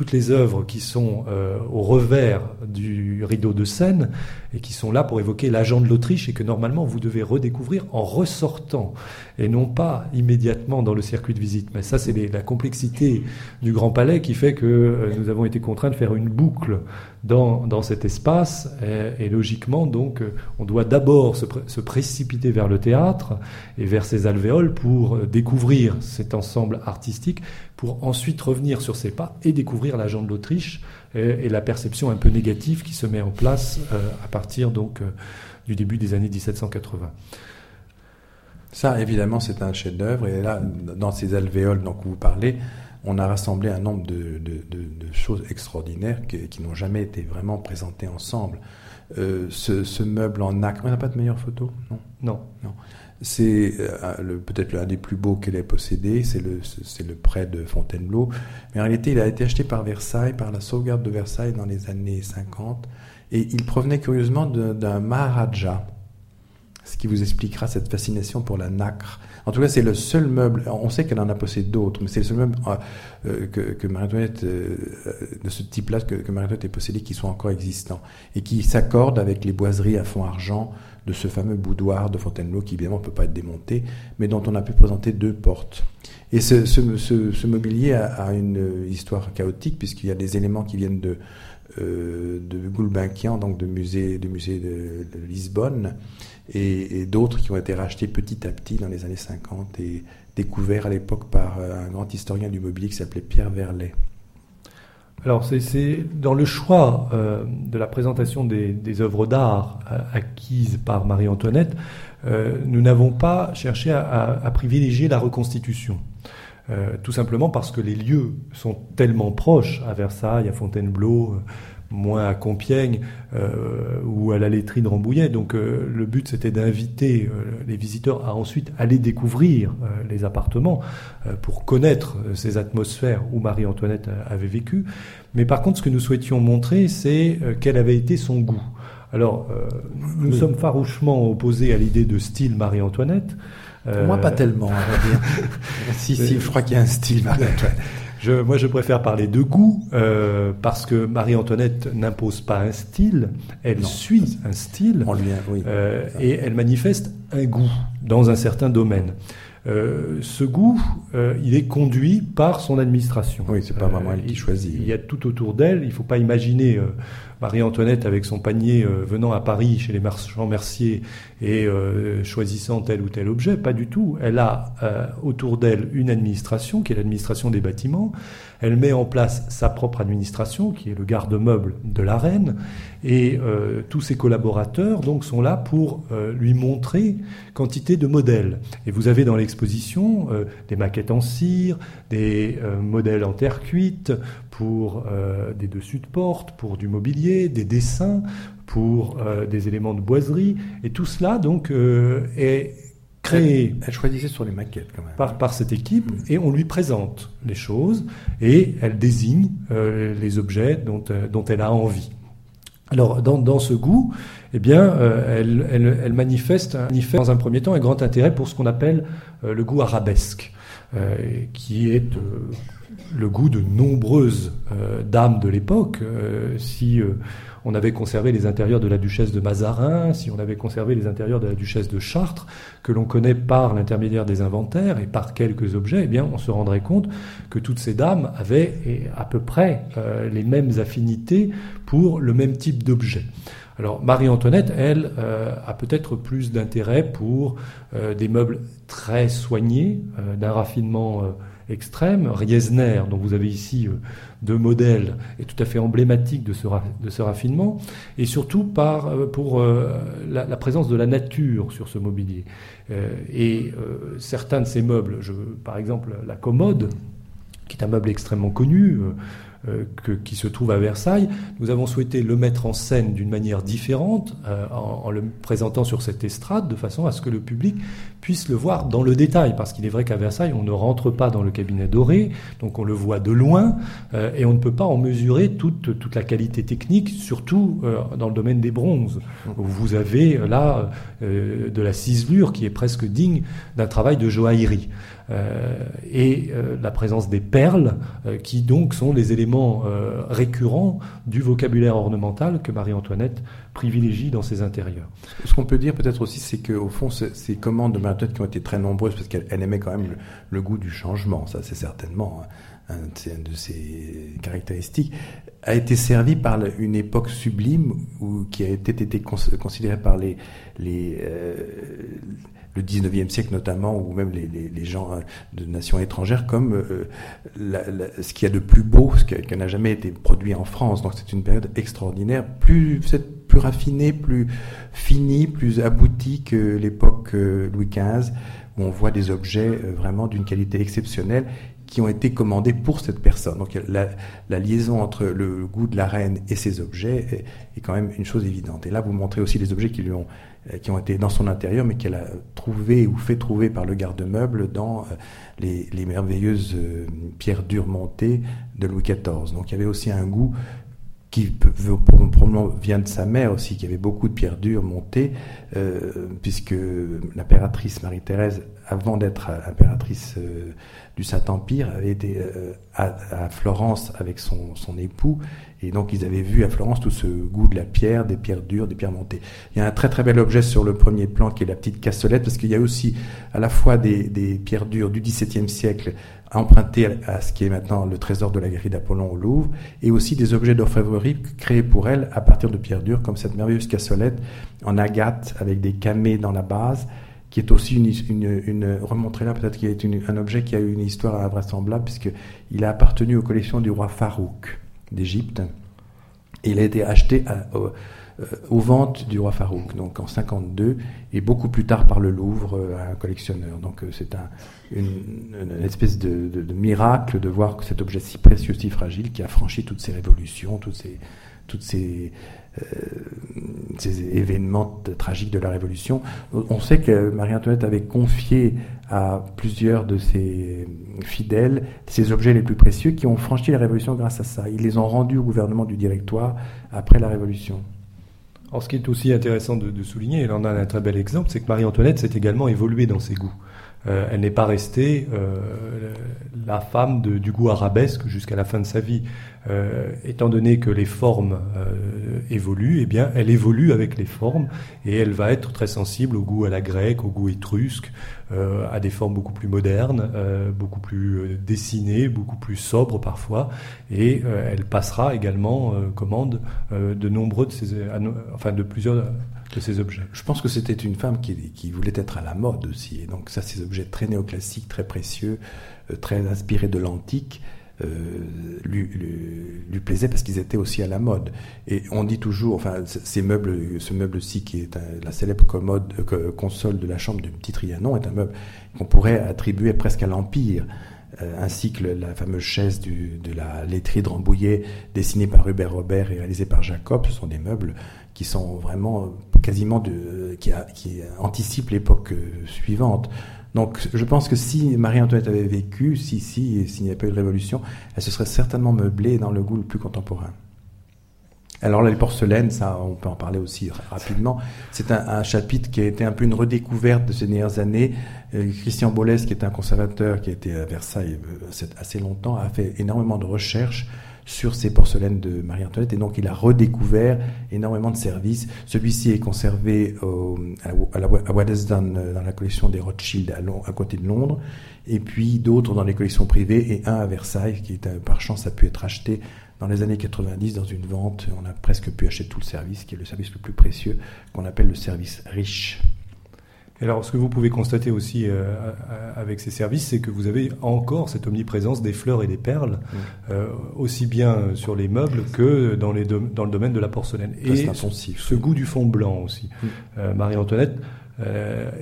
Speaker 2: toutes les œuvres qui sont euh, au revers du rideau de scène et qui sont là pour évoquer l'agent de l'Autriche et que normalement vous devez redécouvrir en ressortant et non pas immédiatement dans le circuit de visite. Mais ça, c'est la complexité du Grand Palais qui fait que nous avons été contraint de faire une boucle dans, dans cet espace. Et, logiquement, donc, on doit d'abord se, se, précipiter vers le théâtre et vers ses alvéoles pour découvrir cet ensemble artistique, pour ensuite revenir sur ses pas et découvrir l'agent de l'Autriche et, la perception un peu négative qui se met en place euh, à partir donc euh, du début des années 1780.
Speaker 1: Ça, évidemment, c'est un chef-d'œuvre. Et là, dans ces alvéoles dont vous parlez, on a rassemblé un nombre de, choses extraordinaires qui, n'ont jamais été vraiment présentées ensemble. Euh, ce, meuble en nacre, on n'a pas de meilleure photo
Speaker 2: Non? Non.
Speaker 1: non. C'est euh, peut-être l'un des plus beaux qu'elle ait possédé, c'est le, le prêt de Fontainebleau. Mais en réalité, il a été acheté par Versailles, par la sauvegarde de Versailles dans les années 50. Et il provenait curieusement d'un Maharaja, ce qui vous expliquera cette fascination pour la nacre. En tout cas, c'est le seul meuble, on sait qu'elle en a possédé d'autres, mais c'est le seul meuble euh, euh, que, Marie-Antoinette, euh, de ce type-là, que, que Marie-Antoinette ait possédé, qui sont encore existants, et qui s'accordent avec les boiseries à fond argent de ce fameux boudoir de Fontainebleau, qui évidemment ne peut pas être démonté, mais dont on a pu présenter deux portes. Et ce, mobilier a, une histoire chaotique, puisqu'il y a des éléments qui viennent de, de Gulbenkian, donc musée, de, musée de Lisbonne, et, d'autres qui ont été rachetés petit à petit dans les années 50 et découverts à l'époque par euh, un grand historien du mobilier qui s'appelait Pierre Verlet.
Speaker 2: Alors c'est dans le choix euh, de la présentation des, œuvres d'art euh, acquises par Marie-Antoinette, nous n'avons pas cherché à, privilégier la reconstitution. tout simplement parce que les lieux sont tellement proches, à Versailles, à Fontainebleau, moins à Compiègne euh, ou à la laiterie de Rambouillet. Donc euh, le but c'était d'inviter euh, les visiteurs à ensuite aller découvrir les appartements pour connaître ces atmosphères où Marie-Antoinette avait vécu. Mais par contre ce que nous souhaitions montrer c'est quel avait été son goût. Alors nous sommes farouchement opposés à l'idée de style Marie-Antoinette.
Speaker 1: Moi pas tellement, on va dire. si, si, je crois qu'il y a un style Marie-Antoinette.
Speaker 2: Je, moi, je préfère parler de goût euh, parce que Marie-Antoinette n'impose pas un style, elle suit un style euh, et elle manifeste un goût dans un certain domaine. Euh, ce goût, il est conduit par son administration.
Speaker 1: Oui, c'est pas vraiment elle qui choisit.
Speaker 2: Il y a tout autour d'elle. Il ne faut pas imaginer Marie-Antoinette avec son panier euh, venant à Paris chez les marchands merciers et euh, choisissant tel ou tel objet, pas du tout. Elle a euh, autour d'elle une administration qui est l'administration des bâtiments. Elle met en place sa propre administration qui est le garde-meuble de la reine et tous ses collaborateurs donc sont là pour lui montrer quantité de modèles. Et vous avez dans l'exposition des maquettes en cire, des modèles en terre cuite pour des dessus de porte, pour du mobilier des dessins, pour euh, des éléments de boiserie, et tout cela donc euh, est créé.
Speaker 1: Elle, choisissait sur les maquettes quand même.
Speaker 2: Par, par cette équipe, et on lui présente les choses, et elle désigne euh, les objets dont, dont elle a envie. Alors, dans, dans, ce goût, eh bien, elle, manifeste, dans un premier temps un grand intérêt pour ce qu'on appelle le goût arabesque, qui est le goût de nombreuses euh, dames de l'époque. Euh, si euh, on avait conservé les intérieurs de la duchesse de Mazarin, si on avait conservé les intérieurs de la duchesse de Chartres, que l'on connaît par l'intermédiaire des inventaires et par quelques objets, eh bien, on se rendrait compte que toutes ces dames avaient à peu près les mêmes affinités pour le même type d'objet. Alors Marie-Antoinette, elle, a peut-être plus d'intérêt pour des meubles très soignés, d'un raffinement extrême. Riesner, dont vous avez ici euh, deux modèles, est tout à fait emblématique de ce, raffinement, et surtout par, euh, pour euh, la, présence de la nature sur ce mobilier. et certains de ces meubles, par exemple la commode, qui est un meuble extrêmement connu, euh, qui se trouve à Versailles. Nous avons souhaité le mettre en scène d'une manière différente, euh, en, le présentant sur cette estrade, de façon à ce que le public puisse le voir dans le détail. Parce qu'il est vrai qu'à Versailles, on ne rentre pas dans le cabinet doré, donc on le voit de loin, euh, et on ne peut pas en mesurer toute, toute la qualité technique, surtout dans le domaine des bronzes. Vous avez là de la ciselure qui est presque digne d'un travail de joaillerie. Euh, et euh, la présence des perles, euh, qui donc sont les éléments récurrents du vocabulaire ornemental que Marie-Antoinette privilégie dans ses intérieurs.
Speaker 1: Ce qu'on peut dire peut-être aussi, c'est qu'au fond, ces commandes de Marie-Antoinette qui ont été très nombreuses, parce qu'elle aimait quand même le, goût du changement, ça c'est certainement un, de ses caractéristiques, a été servi par une époque sublime où, qui a été, été considérée par les le 19e siècle notamment, ou même les, gens euh, de nations étrangères, comme euh, ce qu'il y a de plus beau, ce qui n'a jamais été produit en France. Donc c'est une période extraordinaire, plus, plus raffinée, plus finie, plus aboutie que l'époque euh, Louis XV, où on voit des objets vraiment d'une qualité exceptionnelle qui ont été commandés pour cette personne. Donc la, liaison entre le goût de la reine et ses objets est, quand même une chose évidente. Et là, vous montrez aussi les objets qui lui ont euh, qui ont été dans son intérieur, mais qu'elle a trouvé ou fait trouver par le garde-meuble dans euh, les, merveilleuses euh, pierres dures montées de Louis XIV. Donc il y avait aussi un goût qui vient de sa mère aussi, qui avait beaucoup de pierres dures montées, euh, puisque l'impératrice Marie-Thérèse, avant d'être impératrice euh, du Saint-Empire, avait été euh, à, Florence avec son, époux, et donc ils avaient vu à Florence tout ce goût de la pierre, des pierres dures, des pierres montées. Il y a un très très bel objet sur le premier plan qui est la petite cassolette, parce qu'il y a aussi à la fois des, des pierres dures du XVIIe siècle emprunté à ce qui est maintenant le trésor de la galerie d'Apollon au Louvre, et aussi des objets d'orfèvrerie créés pour elle à partir de pierres dures, comme cette merveilleuse cassolette en agate avec des camées dans la base, qui est aussi une, une, une là peut-être qui est un objet qui a eu une histoire invraisemblable puisqu'il a appartenu aux collections du roi Farouk d'Égypte il a été acheté aux ventes du roi Farouk, donc en 52, et beaucoup plus tard par le Louvre à un collectionneur. Donc c'est un, une, espèce de, de, miracle de voir cet objet si précieux, si fragile, qui a franchi toutes ces révolutions, toutes ces, toutes ces, euh, ces événements tragiques de la Révolution. On sait que Marie-Antoinette avait confié à plusieurs de ses fidèles ces objets les plus précieux qui ont franchi la Révolution grâce à ça. Ils les ont rendus au gouvernement du Directoire après la Révolution.
Speaker 2: Ce qui est aussi intéressant de, de souligner, et là on a un très bel exemple, c'est que Marie-Antoinette s'est également évoluée dans ses goûts. Euh, elle n'est pas restée euh, la femme de, du goût arabesque jusqu'à la fin de sa vie. Euh, étant donné que les formes évoluent, eh bien, elle évolue avec les formes et elle va être très sensible au goût à la grecque, au goût étrusque, à des formes beaucoup plus modernes, beaucoup plus dessinées, beaucoup plus sobres parfois. Et elle passera également commande de nombreux de ces, enfin de plusieurs de ces objets.
Speaker 1: Je pense que c'était une femme qui, voulait être à la mode aussi. Et donc ça, ces objets très néoclassiques, très précieux, euh, très inspirés de l'antique, euh, lui, lui, plaisaient parce qu'ils étaient aussi à la mode. Et on dit toujours, enfin, ces meubles, ce meuble-ci qui est la célèbre commode, euh, console de la chambre du petit Trianon, est un meuble qu'on pourrait attribuer presque à l'Empire. ainsi que la fameuse chaise de la laiterie de Rambouillet, dessinée par Hubert Robert et réalisée par Jacob, ce sont des meubles qui sont vraiment quasiment qui, anticipent l'époque euh, suivante. Donc je pense que si Marie-Antoinette avait vécu, si, si, s'il n'y avait pas eu de révolution, elle se serait certainement meublée dans le goût le plus contemporain. Alors là, les porcelaines, ça, on peut en parler aussi rapidement. C'est un, chapitre qui a été un peu une redécouverte de ces dernières années. Euh, Christian Bollès, qui est un conservateur qui a été à Versailles euh, assez longtemps, a fait énormément de recherches sur ces porcelaines de Marie-Antoinette et donc il a redécouvert énormément de services. Celui-ci est conservé à, à, euh, dans la collection des Rothschild à, côté de Londres et puis d'autres dans les collections privées et un à Versailles qui par chance a pu être acheté dans les années 90 dans une vente. On a presque pu acheter tout le service qui est le service le plus précieux qu'on appelle le service riche
Speaker 2: alors, ce que vous pouvez constater aussi euh, avec ces services, c'est que vous avez encore cette omniprésence des fleurs et des perles, mm. euh, aussi bien sur les meubles que dans, les dans le domaine de la porcelaine.
Speaker 1: et
Speaker 2: ce goût du fond blanc aussi. Mm. Euh, Marie-Antoinette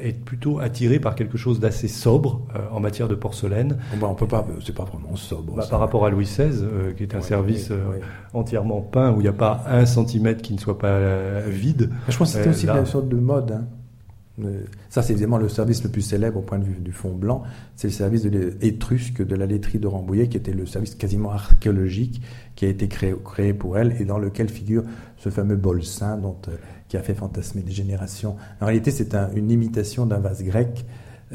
Speaker 2: est plutôt attirée par quelque chose d'assez sobre en matière de porcelaine.
Speaker 1: Bon, on peut pas, c'est pas vraiment sobre.
Speaker 2: Bah, par rapport à Louis XVI, qui est un service entièrement peint où il n'y a pas un centimètre qui ne soit pas vide.
Speaker 1: Je pense que c'était aussi une sorte de mode. Hein. Ça, c'est évidemment le service le plus célèbre au point de vue du fond blanc. C'est le service étrusque de la laiterie de Rambouillet, qui était le service quasiment archéologique qui a été créé, pour elle et dans lequel figure ce fameux bol saint euh, qui a fait fantasmer des générations. En réalité, c'est une imitation d'un vase grec,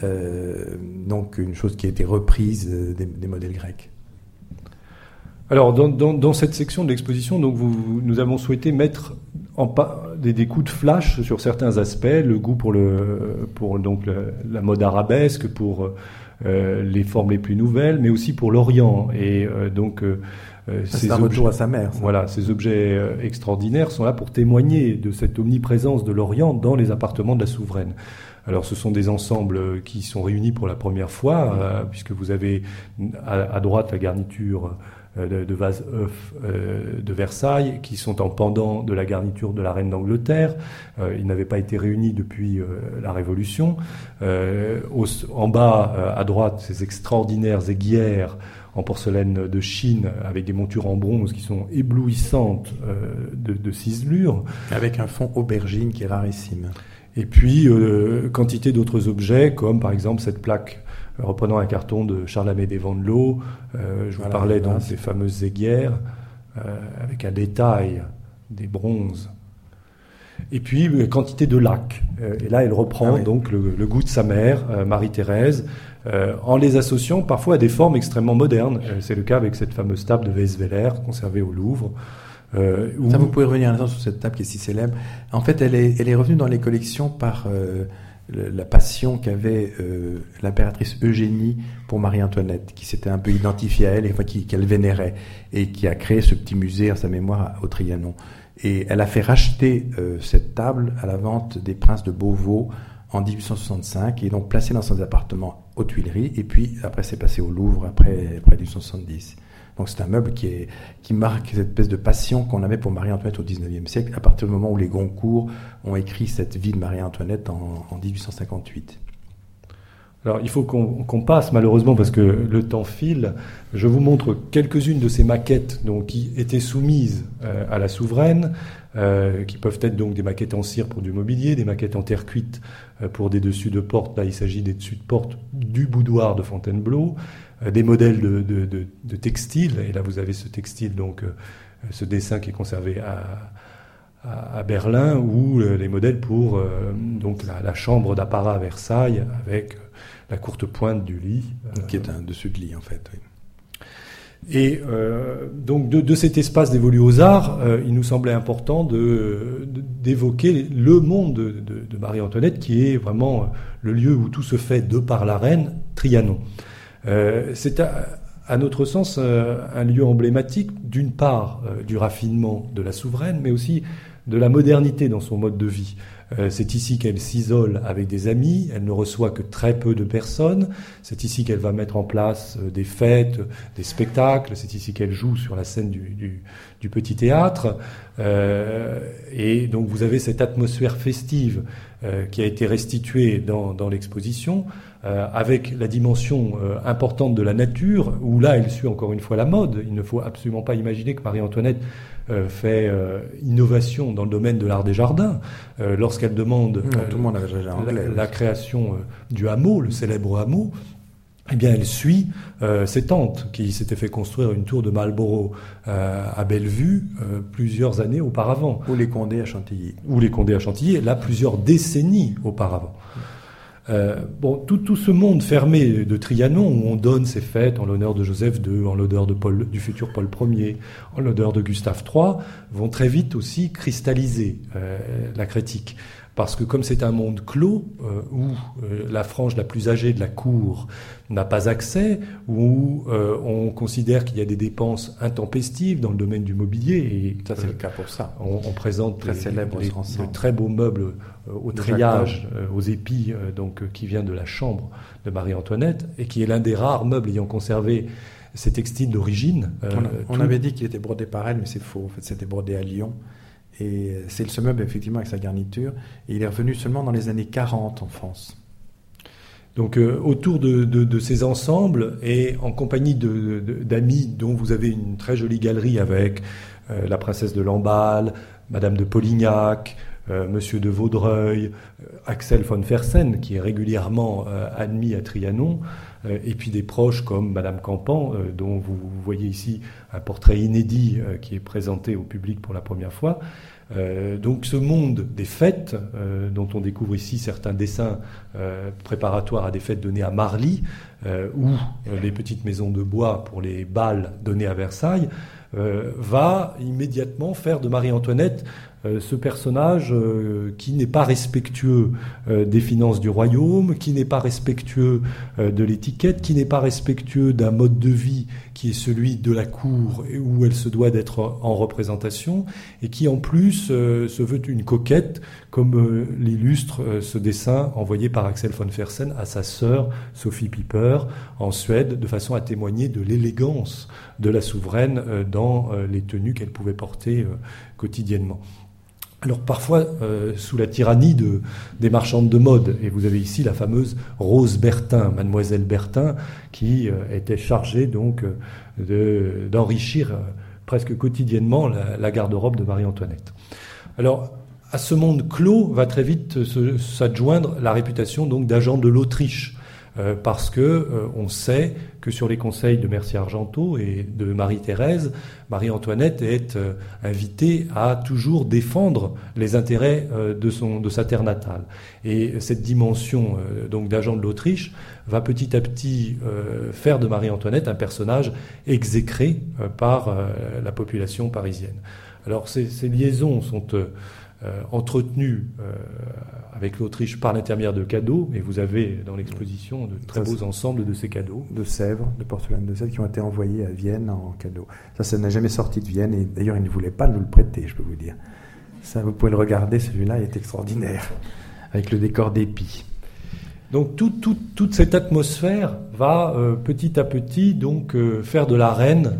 Speaker 1: euh, donc une chose qui a été reprise euh, des modèles grecs.
Speaker 2: Alors, dans, cette section de l'exposition, donc nous avons souhaité mettre en des, des, coups de flash sur certains aspects, le goût pour, le, pour donc la mode arabesque, pour euh, les formes les plus nouvelles, mais aussi pour l'Orient. Et euh, donc,
Speaker 1: euh, c'est un retour à sa mère.
Speaker 2: Voilà, ces objets extraordinaires sont là pour témoigner de cette omniprésence de l'Orient dans les appartements de la souveraine. Alors ce sont des ensembles qui sont réunis pour la première fois, puisque vous avez à droite la garniture euh, de, vase œuf euh, de Versailles, qui sont en pendant de la garniture de la reine d'Angleterre. Euh, ils n'avaient pas été réunis depuis la Révolution. en bas, à droite, ces extraordinaires aiguières en porcelaine de Chine avec des montures en bronze qui sont éblouissantes de, de ciselure.
Speaker 1: Avec un fond aubergine qui est rarissime.
Speaker 2: Et puis, quantité d'autres objets, comme par exemple cette plaque reprenant un carton de Charles des Vendelot, euh, je vous parlais donc ces fameuses aiguières, euh, avec un détail des bronzes. Et puis, euh, quantité de lacs. et là, elle reprend ah donc le, goût de sa mère, Marie-Thérèse, en les associant parfois à des formes extrêmement modernes. C'est le cas avec cette fameuse table de Weisweller, conservée au Louvre.
Speaker 1: Ça, vous pouvez revenir un instant sur cette table qui est si célèbre. En fait, elle est, elle est revenue dans les collections par la passion qu'avait euh, l'impératrice Eugénie pour Marie-Antoinette, qui s'était un peu identifiée à elle et qu'elle vénérait, et qui a créé ce petit musée en sa mémoire au Trianon. Et elle a fait racheter euh, cette table à la vente des princes de Beauvau en 1865, et donc placée dans son appartement aux Tuileries, et puis après c'est passé au Louvre après, après 1870. Donc c'est un meuble qui, marque cette espèce de passion qu'on avait pour Marie-Antoinette au XIXe siècle, à partir du moment où les Goncourt ont écrit cette vie de Marie-Antoinette en, en 1858.
Speaker 2: Alors il faut qu'on passe malheureusement parce que le temps file. Je vous montre quelques-unes de ces maquettes donc, qui étaient soumises euh, à la souveraine, euh, qui peuvent être donc des maquettes en cire pour du mobilier, des maquettes en terre cuite euh, pour des dessus de porte. Là il s'agit des dessus de porte du boudoir de Fontainebleau, des modèles de, de, de, de textiles. Et là vous avez ce textile donc ce dessin qui est conservé à, à, Berlin ou les modèles pour donc la, la chambre d'apparat à Versailles avec la courte pointe du lit.
Speaker 1: Qui est un dessus de lit, en fait.
Speaker 2: Et euh, donc de, cet espace dévolu aux arts, euh, il nous semblait important d'évoquer le monde de, Marie-Antoinette, qui est vraiment le lieu où tout se fait de par la reine, Trianon. Euh, c'est à, notre sens un lieu emblématique, d'une part du raffinement de la souveraine, mais aussi de la modernité dans son mode de vie. Euh, c'est ici qu'elle s'isole avec des amis, elle ne reçoit que très peu de personnes, c'est ici qu'elle va mettre en place euh, des fêtes, des spectacles, c'est ici qu'elle joue sur la scène du, petit théâtre. Euh, et donc vous avez cette atmosphère festive qui a été restituée dans, l'exposition, avec la dimension importante de la nature, où là elle suit encore une fois la mode. Il ne faut absolument pas imaginer que Marie-Antoinette euh, fait euh, innovation dans le domaine de l'art des jardins, euh, lorsqu'elle demande la, création du hameau, le célèbre hameau, eh bien, elle suit ses tantes qui s'étaient fait construire une tour de Marlborough à Bellevue plusieurs années auparavant.
Speaker 1: Ou les Condés à Chantilly.
Speaker 2: Ou les Condés à Chantilly, là plusieurs décennies auparavant. Euh, bon, tout, tout, ce monde fermé de Trianon, où on donne ses fêtes en l'honneur de Joseph II, en l'honneur du futur Paul Ier, en l'honneur de Gustave III, vont très vite aussi cristalliser euh, la critique. Parce que comme c'est un monde clos, euh, où euh, la frange la plus âgée de la cour n'a pas accès, où euh, on considère qu'il y a des dépenses intempestives dans le domaine du mobilier, et
Speaker 1: ça c'est le cas pour ça.
Speaker 2: On, présente
Speaker 1: très célèbre
Speaker 2: les, de très beaux meubles au treillage, aux épis, donc qui vient de la chambre de Marie-Antoinette, et qui est l'un des rares meubles ayant conservé ces textiles d'origine.
Speaker 1: on, on avait dit qu'il était brodé par elle, mais c'est faux. En fait, c'était brodé à Lyon. Et c'est ce meuble, effectivement, avec sa garniture. Et il est revenu seulement dans les années 40 en France.
Speaker 2: Donc euh, autour de, ces ensembles et en compagnie d'amis dont vous avez une très jolie galerie avec euh, la princesse de Lamballe, Madame de Polignac, euh, Monsieur de Vaudreuil, Axel von Fersen qui est régulièrement admis à Trianon, et puis des proches comme Madame Campan dont vous voyez ici un portrait inédit qui est présenté au public pour la première fois. Euh, donc ce monde des fêtes, euh, dont on découvre ici certains dessins euh, préparatoires à des fêtes données à Marly, ou les petites maisons de bois pour les bals donnés à Versailles, va immédiatement faire de Marie-Antoinette euh, ce personnage euh, qui n'est pas respectueux euh, des finances du royaume, qui n'est pas respectueux de l'étiquette, qui n'est pas respectueux d'un mode de vie qui est celui de la cour où elle se doit d'être en représentation, et qui en plus se veut une coquette, comme l'illustre ce dessin envoyé par Axel von Fersen à sa sœur Sophie Piper en Suède, de façon à témoigner de l'élégance de la souveraine dans les tenues qu'elle pouvait porter quotidiennement. Alors parfois euh, sous la tyrannie de, des marchandes de mode, et vous avez ici la fameuse Rose Bertin, mademoiselle Bertin, qui euh, était chargée donc euh, d'enrichir presque quotidiennement la, garde-robe de Marie-Antoinette. Alors à ce monde clos va très vite s'adjoindre la réputation donc d'agent de l'Autriche. Parce que on sait que sur les conseils de Mercier Argenteau et de Marie-Thérèse, Marie-Antoinette est euh, invitée à toujours défendre les intérêts de, son, de sa terre natale. Et cette dimension donc d'agent de l'Autriche va petit à petit faire de Marie-Antoinette un personnage exécré par la population parisienne. Alors ces, ces liaisons sont entretenues avec l'Autriche par l'intermédiaire de cadeaux, et vous avez dans l'exposition de très beaux ensembles de ces cadeaux.
Speaker 1: De Sèvres, de porcelaine de Sèvres, qui ont été envoyés à Vienne en cadeau. Ça, ça n'a jamais sorti de Vienne, et d'ailleurs, ils ne voulaient pas nous le prêter, je peux vous dire. Ça, vous pouvez le regarder, celui-là est extraordinaire, avec le décor d'épis.
Speaker 2: Donc toute cette atmosphère va petit à petit donc faire de la reine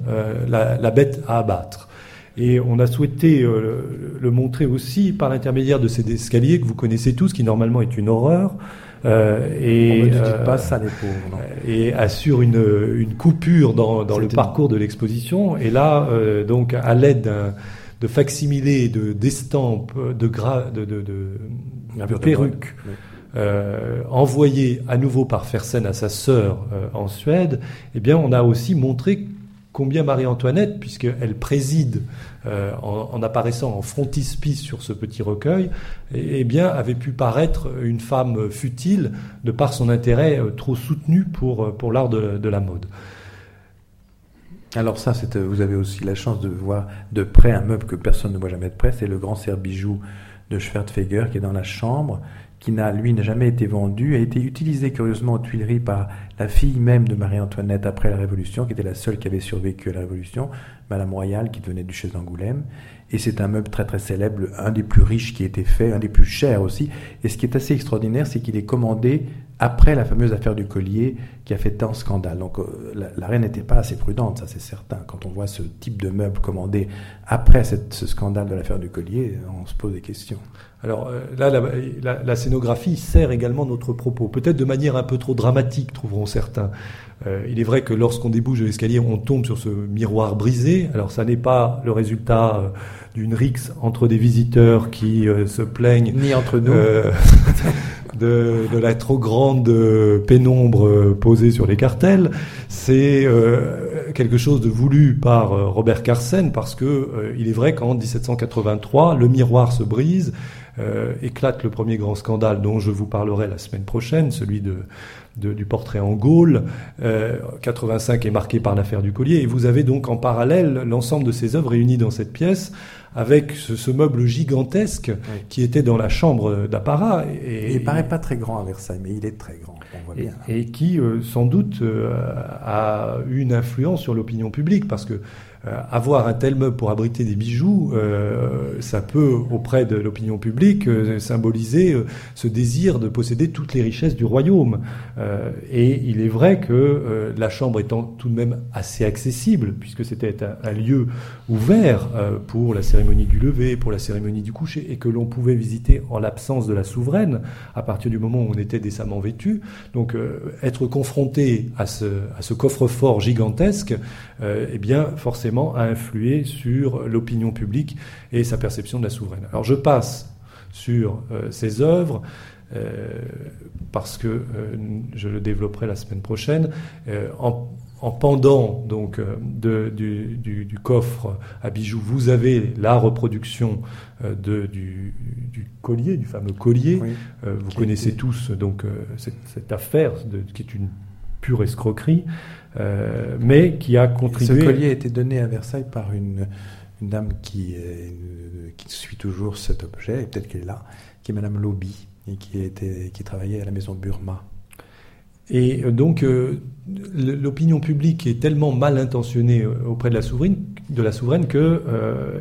Speaker 2: la, bête à abattre. Et on a souhaité le montrer aussi par l'intermédiaire de ces escaliers que vous connaissez tous, qui normalement est une horreur.
Speaker 1: Euh, et, euh, pas ça, les pauvres,
Speaker 2: et assure une, une coupure dans, dans le parcours de l'exposition. Et là, euh, donc, à l'aide de facsimilés, de d'estampes, de, gra, de, de, de, perruques. Euh, envoyées à nouveau par Fersen à sa sœur en Suède, eh bien, on a aussi montré combien Marie-Antoinette, puisqu'elle préside euh, en, apparaissant en frontispice sur ce petit recueil, eh, eh, avait pu paraître une femme futile de par son intérêt euh, trop soutenu pour, euh, pour l'art de, la mode.
Speaker 1: Alors ça, vous avez aussi la chance de voir de près un meuble que personne ne voit jamais de près, c'est le grand serre-bijou de Schwertfeger qui est dans la chambre qui n'a, lui, n'a jamais été vendu, a été utilisé curieusement aux Tuileries par la fille même de Marie-Antoinette après la Révolution, qui était la seule qui avait survécu à la Révolution, Madame Royale, qui devenait duchesse d'Angoulême. Et c'est un meuble très très célèbre, un des plus riches qui a été fait, un des plus chers aussi. Et ce qui est assez extraordinaire, c'est qu'il est commandé après la fameuse affaire du collier qui a fait tant scandale. Donc euh, la, reine n'était pas assez prudente, ça c'est certain. Quand on voit ce type de meuble commandé après ce scandale de l'affaire du collier, on se pose des questions.
Speaker 2: Alors euh, là, la, scénographie sert également notre propos, peut-être de manière un peu trop dramatique, trouveront certains. Euh, il est vrai que lorsqu'on débouche de l'escalier, on tombe sur ce miroir brisé. Alors ça n'est pas le résultat euh, d'une rixe entre des visiteurs qui se plaignent,
Speaker 1: ni entre nous,
Speaker 2: de, de, la trop grande pénombre posée sur les cartels. C'est quelque chose de voulu par Robert Carsen parce que il est vrai qu'en 1783, le miroir se brise euh, éclate le premier grand scandale dont je vous parlerai la semaine prochaine, celui du portrait en Gaule. 85 euh, est marqué par l'affaire du collier. Et vous avez donc en parallèle l'ensemble de ces œuvres réunies dans cette pièce avec ce, meuble gigantesque qui était dans la chambre d'apparat.
Speaker 1: Et, il paraît pas très grand à Versailles, mais il est très grand.
Speaker 2: Et, qui, euh, sans doute, a eu une influence sur l'opinion publique, parce que euh, avoir un tel meuble pour abriter des bijoux, euh, ça peut, auprès de l'opinion publique, euh, symboliser ce désir de posséder toutes les richesses du royaume. et il est vrai que la chambre étant tout de même assez accessible, puisque c'était un, lieu ouvert pour la cérémonie du lever, pour la cérémonie du coucher, et que l'on pouvait visiter en l'absence de la souveraine, à partir du moment où on était décemment vêtu. Donc être confronté à ce coffre-fort gigantesque, eh bien forcément a influé sur l'opinion publique et sa perception de la souveraine. Alors je passe sur euh, ces œuvres. Euh, parce que euh, je le développerai la semaine prochaine, en, pendant donc du, coffre à bijoux, vous avez la reproduction de, du, collier, du fameux collier. vous connaissez tous donc cette, affaire qui est une pure escroquerie. Euh, mais qui a contribué.
Speaker 1: ce collier a été donné à Versailles par une, dame qui, qui, suit toujours cet objet, et peut-être qu'elle est là, qui est Madame Lobby, et qui, était, qui travaillait à la maison Burma.
Speaker 2: Et euh, donc, euh, l'opinion publique est tellement mal intentionnée auprès de la souveraine, de la souveraine que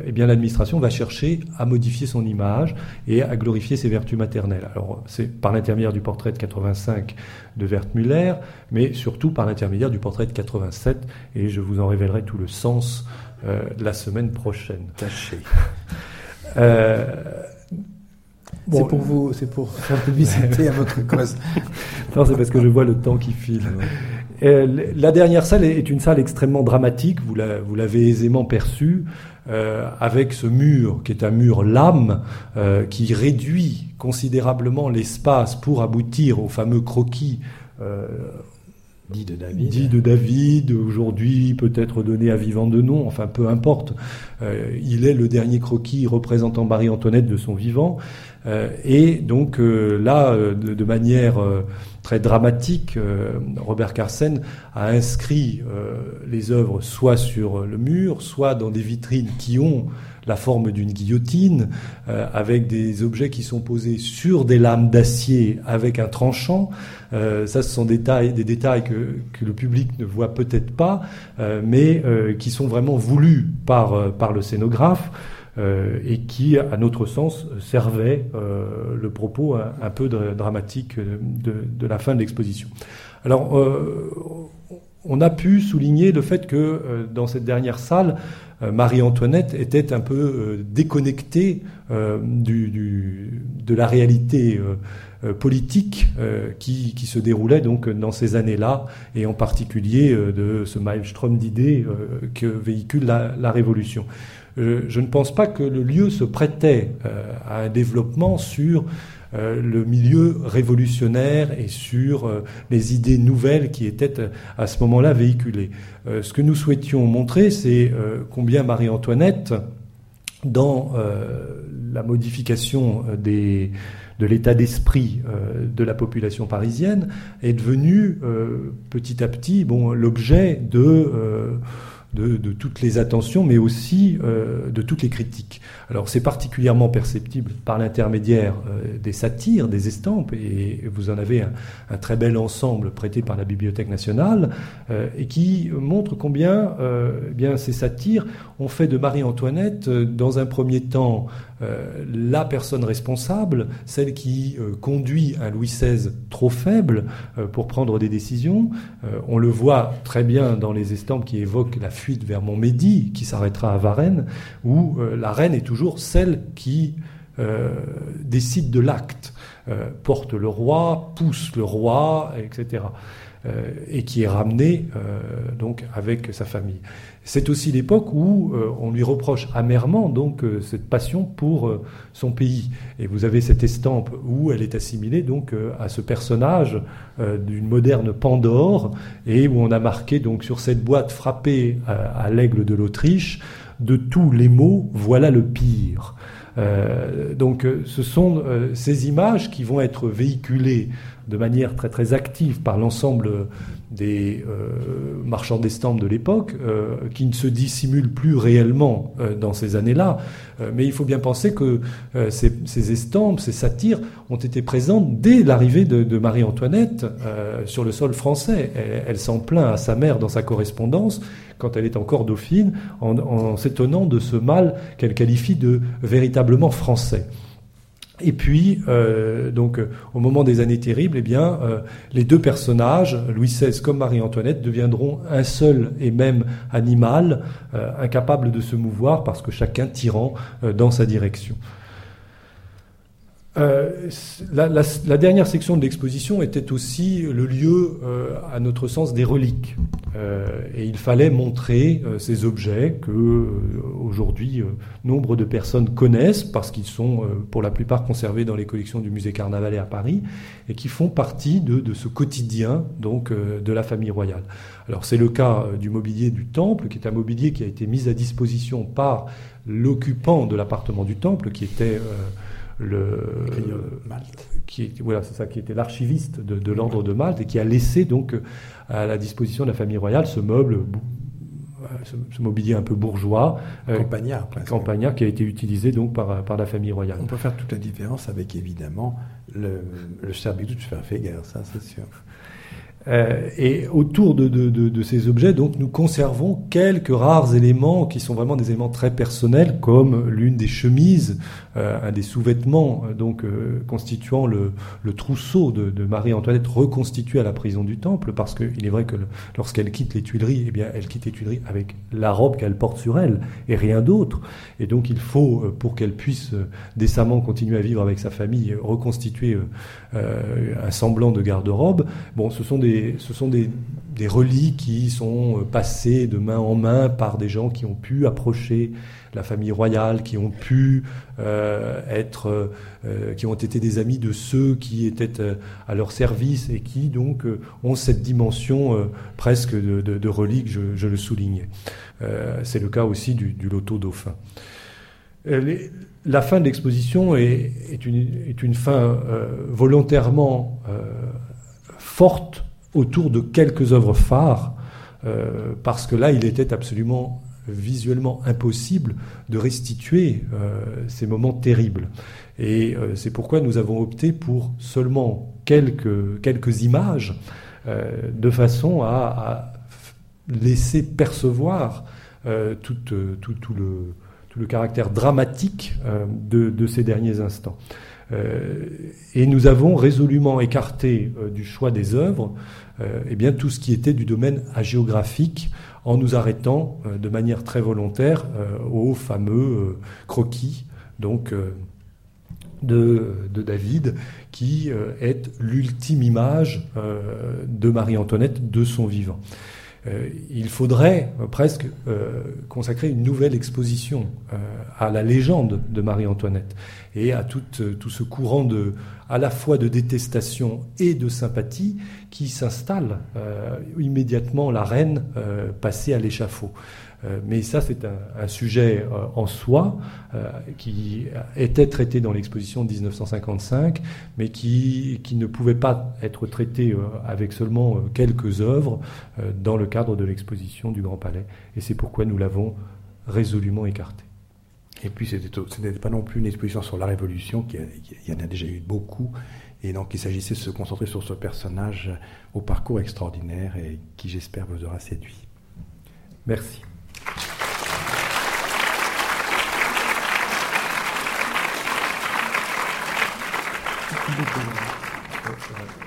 Speaker 2: eh bien l'administration va chercher à modifier son image et à glorifier ses vertus maternelles. Alors, c'est par l'intermédiaire du portrait de 85 de Wertmüller, mais surtout par l'intermédiaire du portrait de 87, et je vous en révélerai tout le sens la semaine prochaine.
Speaker 1: Tâchez.
Speaker 2: c'est pour vous, c'est pour faire publicité à votre cause. non, c'est parce que je vois le temps qui file. La dernière salle est une salle extrêmement dramatique, vous l'avez aisément perçu, euh, avec ce mur qui est un mur lame, euh, qui réduit considérablement l'espace pour aboutir au fameux croquis. Euh,
Speaker 1: dit de David.
Speaker 2: Dit de David, aujourd'hui peut-être donné à vivant de nom, enfin peu importe. il est le dernier croquis représentant Marie-Antoinette de son vivant. Euh, et donc euh, là, euh, de, manière très dramatique, Robert Carsen a inscrit les œuvres soit sur le mur, soit dans des vitrines qui ont la forme d'une guillotine, avec des objets qui sont posés sur des lames d'acier avec un tranchant. ça, ce sont des détails, que, le public ne voit peut-être pas, mais qui sont vraiment voulus par le scénographe. Et qui, à notre sens, servait le propos un, peu dramatique de, la fin de l'exposition. Alors, on a pu souligner le fait que dans cette dernière salle, Marie-Antoinette était un peu déconnectée de la réalité euh, politique euh, qui, se déroulait donc dans ces années-là, et en particulier euh, de ce maelstrom d'idées que véhicule la Révolution. Je ne pense pas que le lieu se prêtait à un développement sur le milieu révolutionnaire et sur les idées nouvelles qui étaient à ce moment-là véhiculées. ce que nous souhaitions montrer, c'est combien Marie-Antoinette, dans la modification de l'état d'esprit euh, de la population parisienne est devenu euh, petit à petit bon, l'objet de de, toutes les attentions, mais aussi euh, de toutes les critiques. Alors c'est particulièrement perceptible par l'intermédiaire euh, des satires, des estampes, et vous en avez un, très bel ensemble prêté par la Bibliothèque nationale, euh, et qui montre combien eh ces satires ont fait de Marie-Antoinette, dans un premier temps, la personne responsable, celle qui conduit un Louis XVI trop faible pour prendre des décisions. on le voit très bien dans les estampes qui évoquent la fuite vers Montmédy, qui s'arrêtera à Varennes, où euh, la reine est toujours celle qui euh, décide de l'acte, euh, porte le roi, pousse le roi, etc. et qui est ramenée donc avec sa famille. C'est aussi l'époque où euh, on lui reproche amèrement donc euh, cette passion pour euh, son pays. Et vous avez cette estampe où elle est assimilée donc à ce personnage d'une moderne Pandore et où on a marqué donc sur cette boîte frappée à, l'aigle de l'Autriche de tous les mots voilà le pire. donc ce sont ces images qui vont être véhiculées de manière très très active par l'ensemble des euh, marchands d'estampes de l'époque, euh, qui ne se dissimulent plus réellement euh, dans ces années-là. mais il faut bien penser que ces, estampes, ces satires, ont été présentes dès l'arrivée de, Marie-Antoinette sur le sol français. Elle, s'en plaint à sa mère dans sa correspondance quand elle est encore dauphine, en s'étonnant de ce mal qu'elle qualifie de véritablement français. Et puis, euh, donc, au moment des années terribles, eh bien, euh, les deux personnages, Louis XVI comme Marie-Antoinette, deviendront un seul et même animal, euh, incapable de se mouvoir parce que chacun tirant dans sa direction. Euh, la, dernière section de l'exposition était aussi le lieu, euh, à notre sens, des reliques. Euh, et il fallait montrer ces objets que aujourd'hui nombre de personnes connaissent parce qu'ils sont pour la plupart conservés dans les collections du musée Carnavalet à Paris et qui font partie de ce quotidien donc de la famille royale. Alors c'est le cas du mobilier du temple, qui est un mobilier qui a été mis à disposition par l'occupant de l'appartement du temple, qui était le qui voilà c'est ça qui était l'archiviste de, l'ordre de Malte et qui a laissé donc à la disposition de la famille royale ce meuble ce, mobilier un peu bourgeois
Speaker 1: euh, campagnard
Speaker 2: campagnard qui a été utilisé donc par, par la famille royale.
Speaker 1: On peut faire toute la différence avec évidemment le, le servitude guerre ça c'est sûr
Speaker 2: euh, et autour de, ces objets, donc, nous conservons quelques rares éléments qui sont vraiment des éléments très personnels, comme l'une des chemises, euh, un des sous-vêtements, euh, donc constituant le, le, trousseau de, Marie-Antoinette reconstitué à la prison du Temple, parce qu'il est vrai que lorsqu'elle quitte les Tuileries, eh bien, elle quitte les Tuileries avec la robe qu'elle porte sur elle et rien d'autre. Et donc, il faut, pour qu'elle puisse décemment continuer à vivre avec sa famille, reconstituer un semblant de garde-robe. Bon, ce sont des ce sont des, des reliques qui sont euh, passées de main en main par des gens qui ont pu approcher la famille royale, qui ont pu euh, être, euh, qui ont été des amis de ceux qui étaient à leur service et qui donc ont cette dimension presque de, relique, je, le soulignais. C'est le cas aussi du, loto dauphin. la fin de l'exposition est, une, fin volontairement forte autour de quelques œuvres phares, euh, parce que là, il était absolument visuellement impossible de restituer euh, ces moments terribles. Et euh, c'est pourquoi nous avons opté pour seulement quelques, quelques images, de façon à, laisser percevoir tout, tout, tout, le, tout le caractère dramatique de, ces derniers instants. Et nous avons résolument écarté du choix des œuvres eh bien, tout ce qui était du domaine agéographique en nous arrêtant de manière très volontaire aux fameux croquis donc de, David, qui euh, est l'ultime image euh, de Marie-Antoinette de son vivant. Euh, il faudrait presque consacrer une nouvelle exposition à la légende de Marie-Antoinette et à tout, tout, ce courant de, à la fois de détestation et de sympathie qui s'installe immédiatement la reine passée à l'échafaud. Euh, mais ça, c'est un, sujet euh, en soi euh, qui était traité dans l'exposition de 1955, mais qui, qui, ne pouvait pas être traité avec seulement quelques œuvres dans le cadre de l'exposition du Grand Palais. Et c'est pourquoi nous l'avons résolument écarté.
Speaker 1: Et puis, ce n'était pas non plus une exposition sur la Révolution, qui il y en a déjà eu beaucoup. Et donc, il s'agissait de se concentrer sur ce personnage au parcours extraordinaire et qui, j'espère, vous aura séduit.
Speaker 2: Merci.
Speaker 1: Non, pas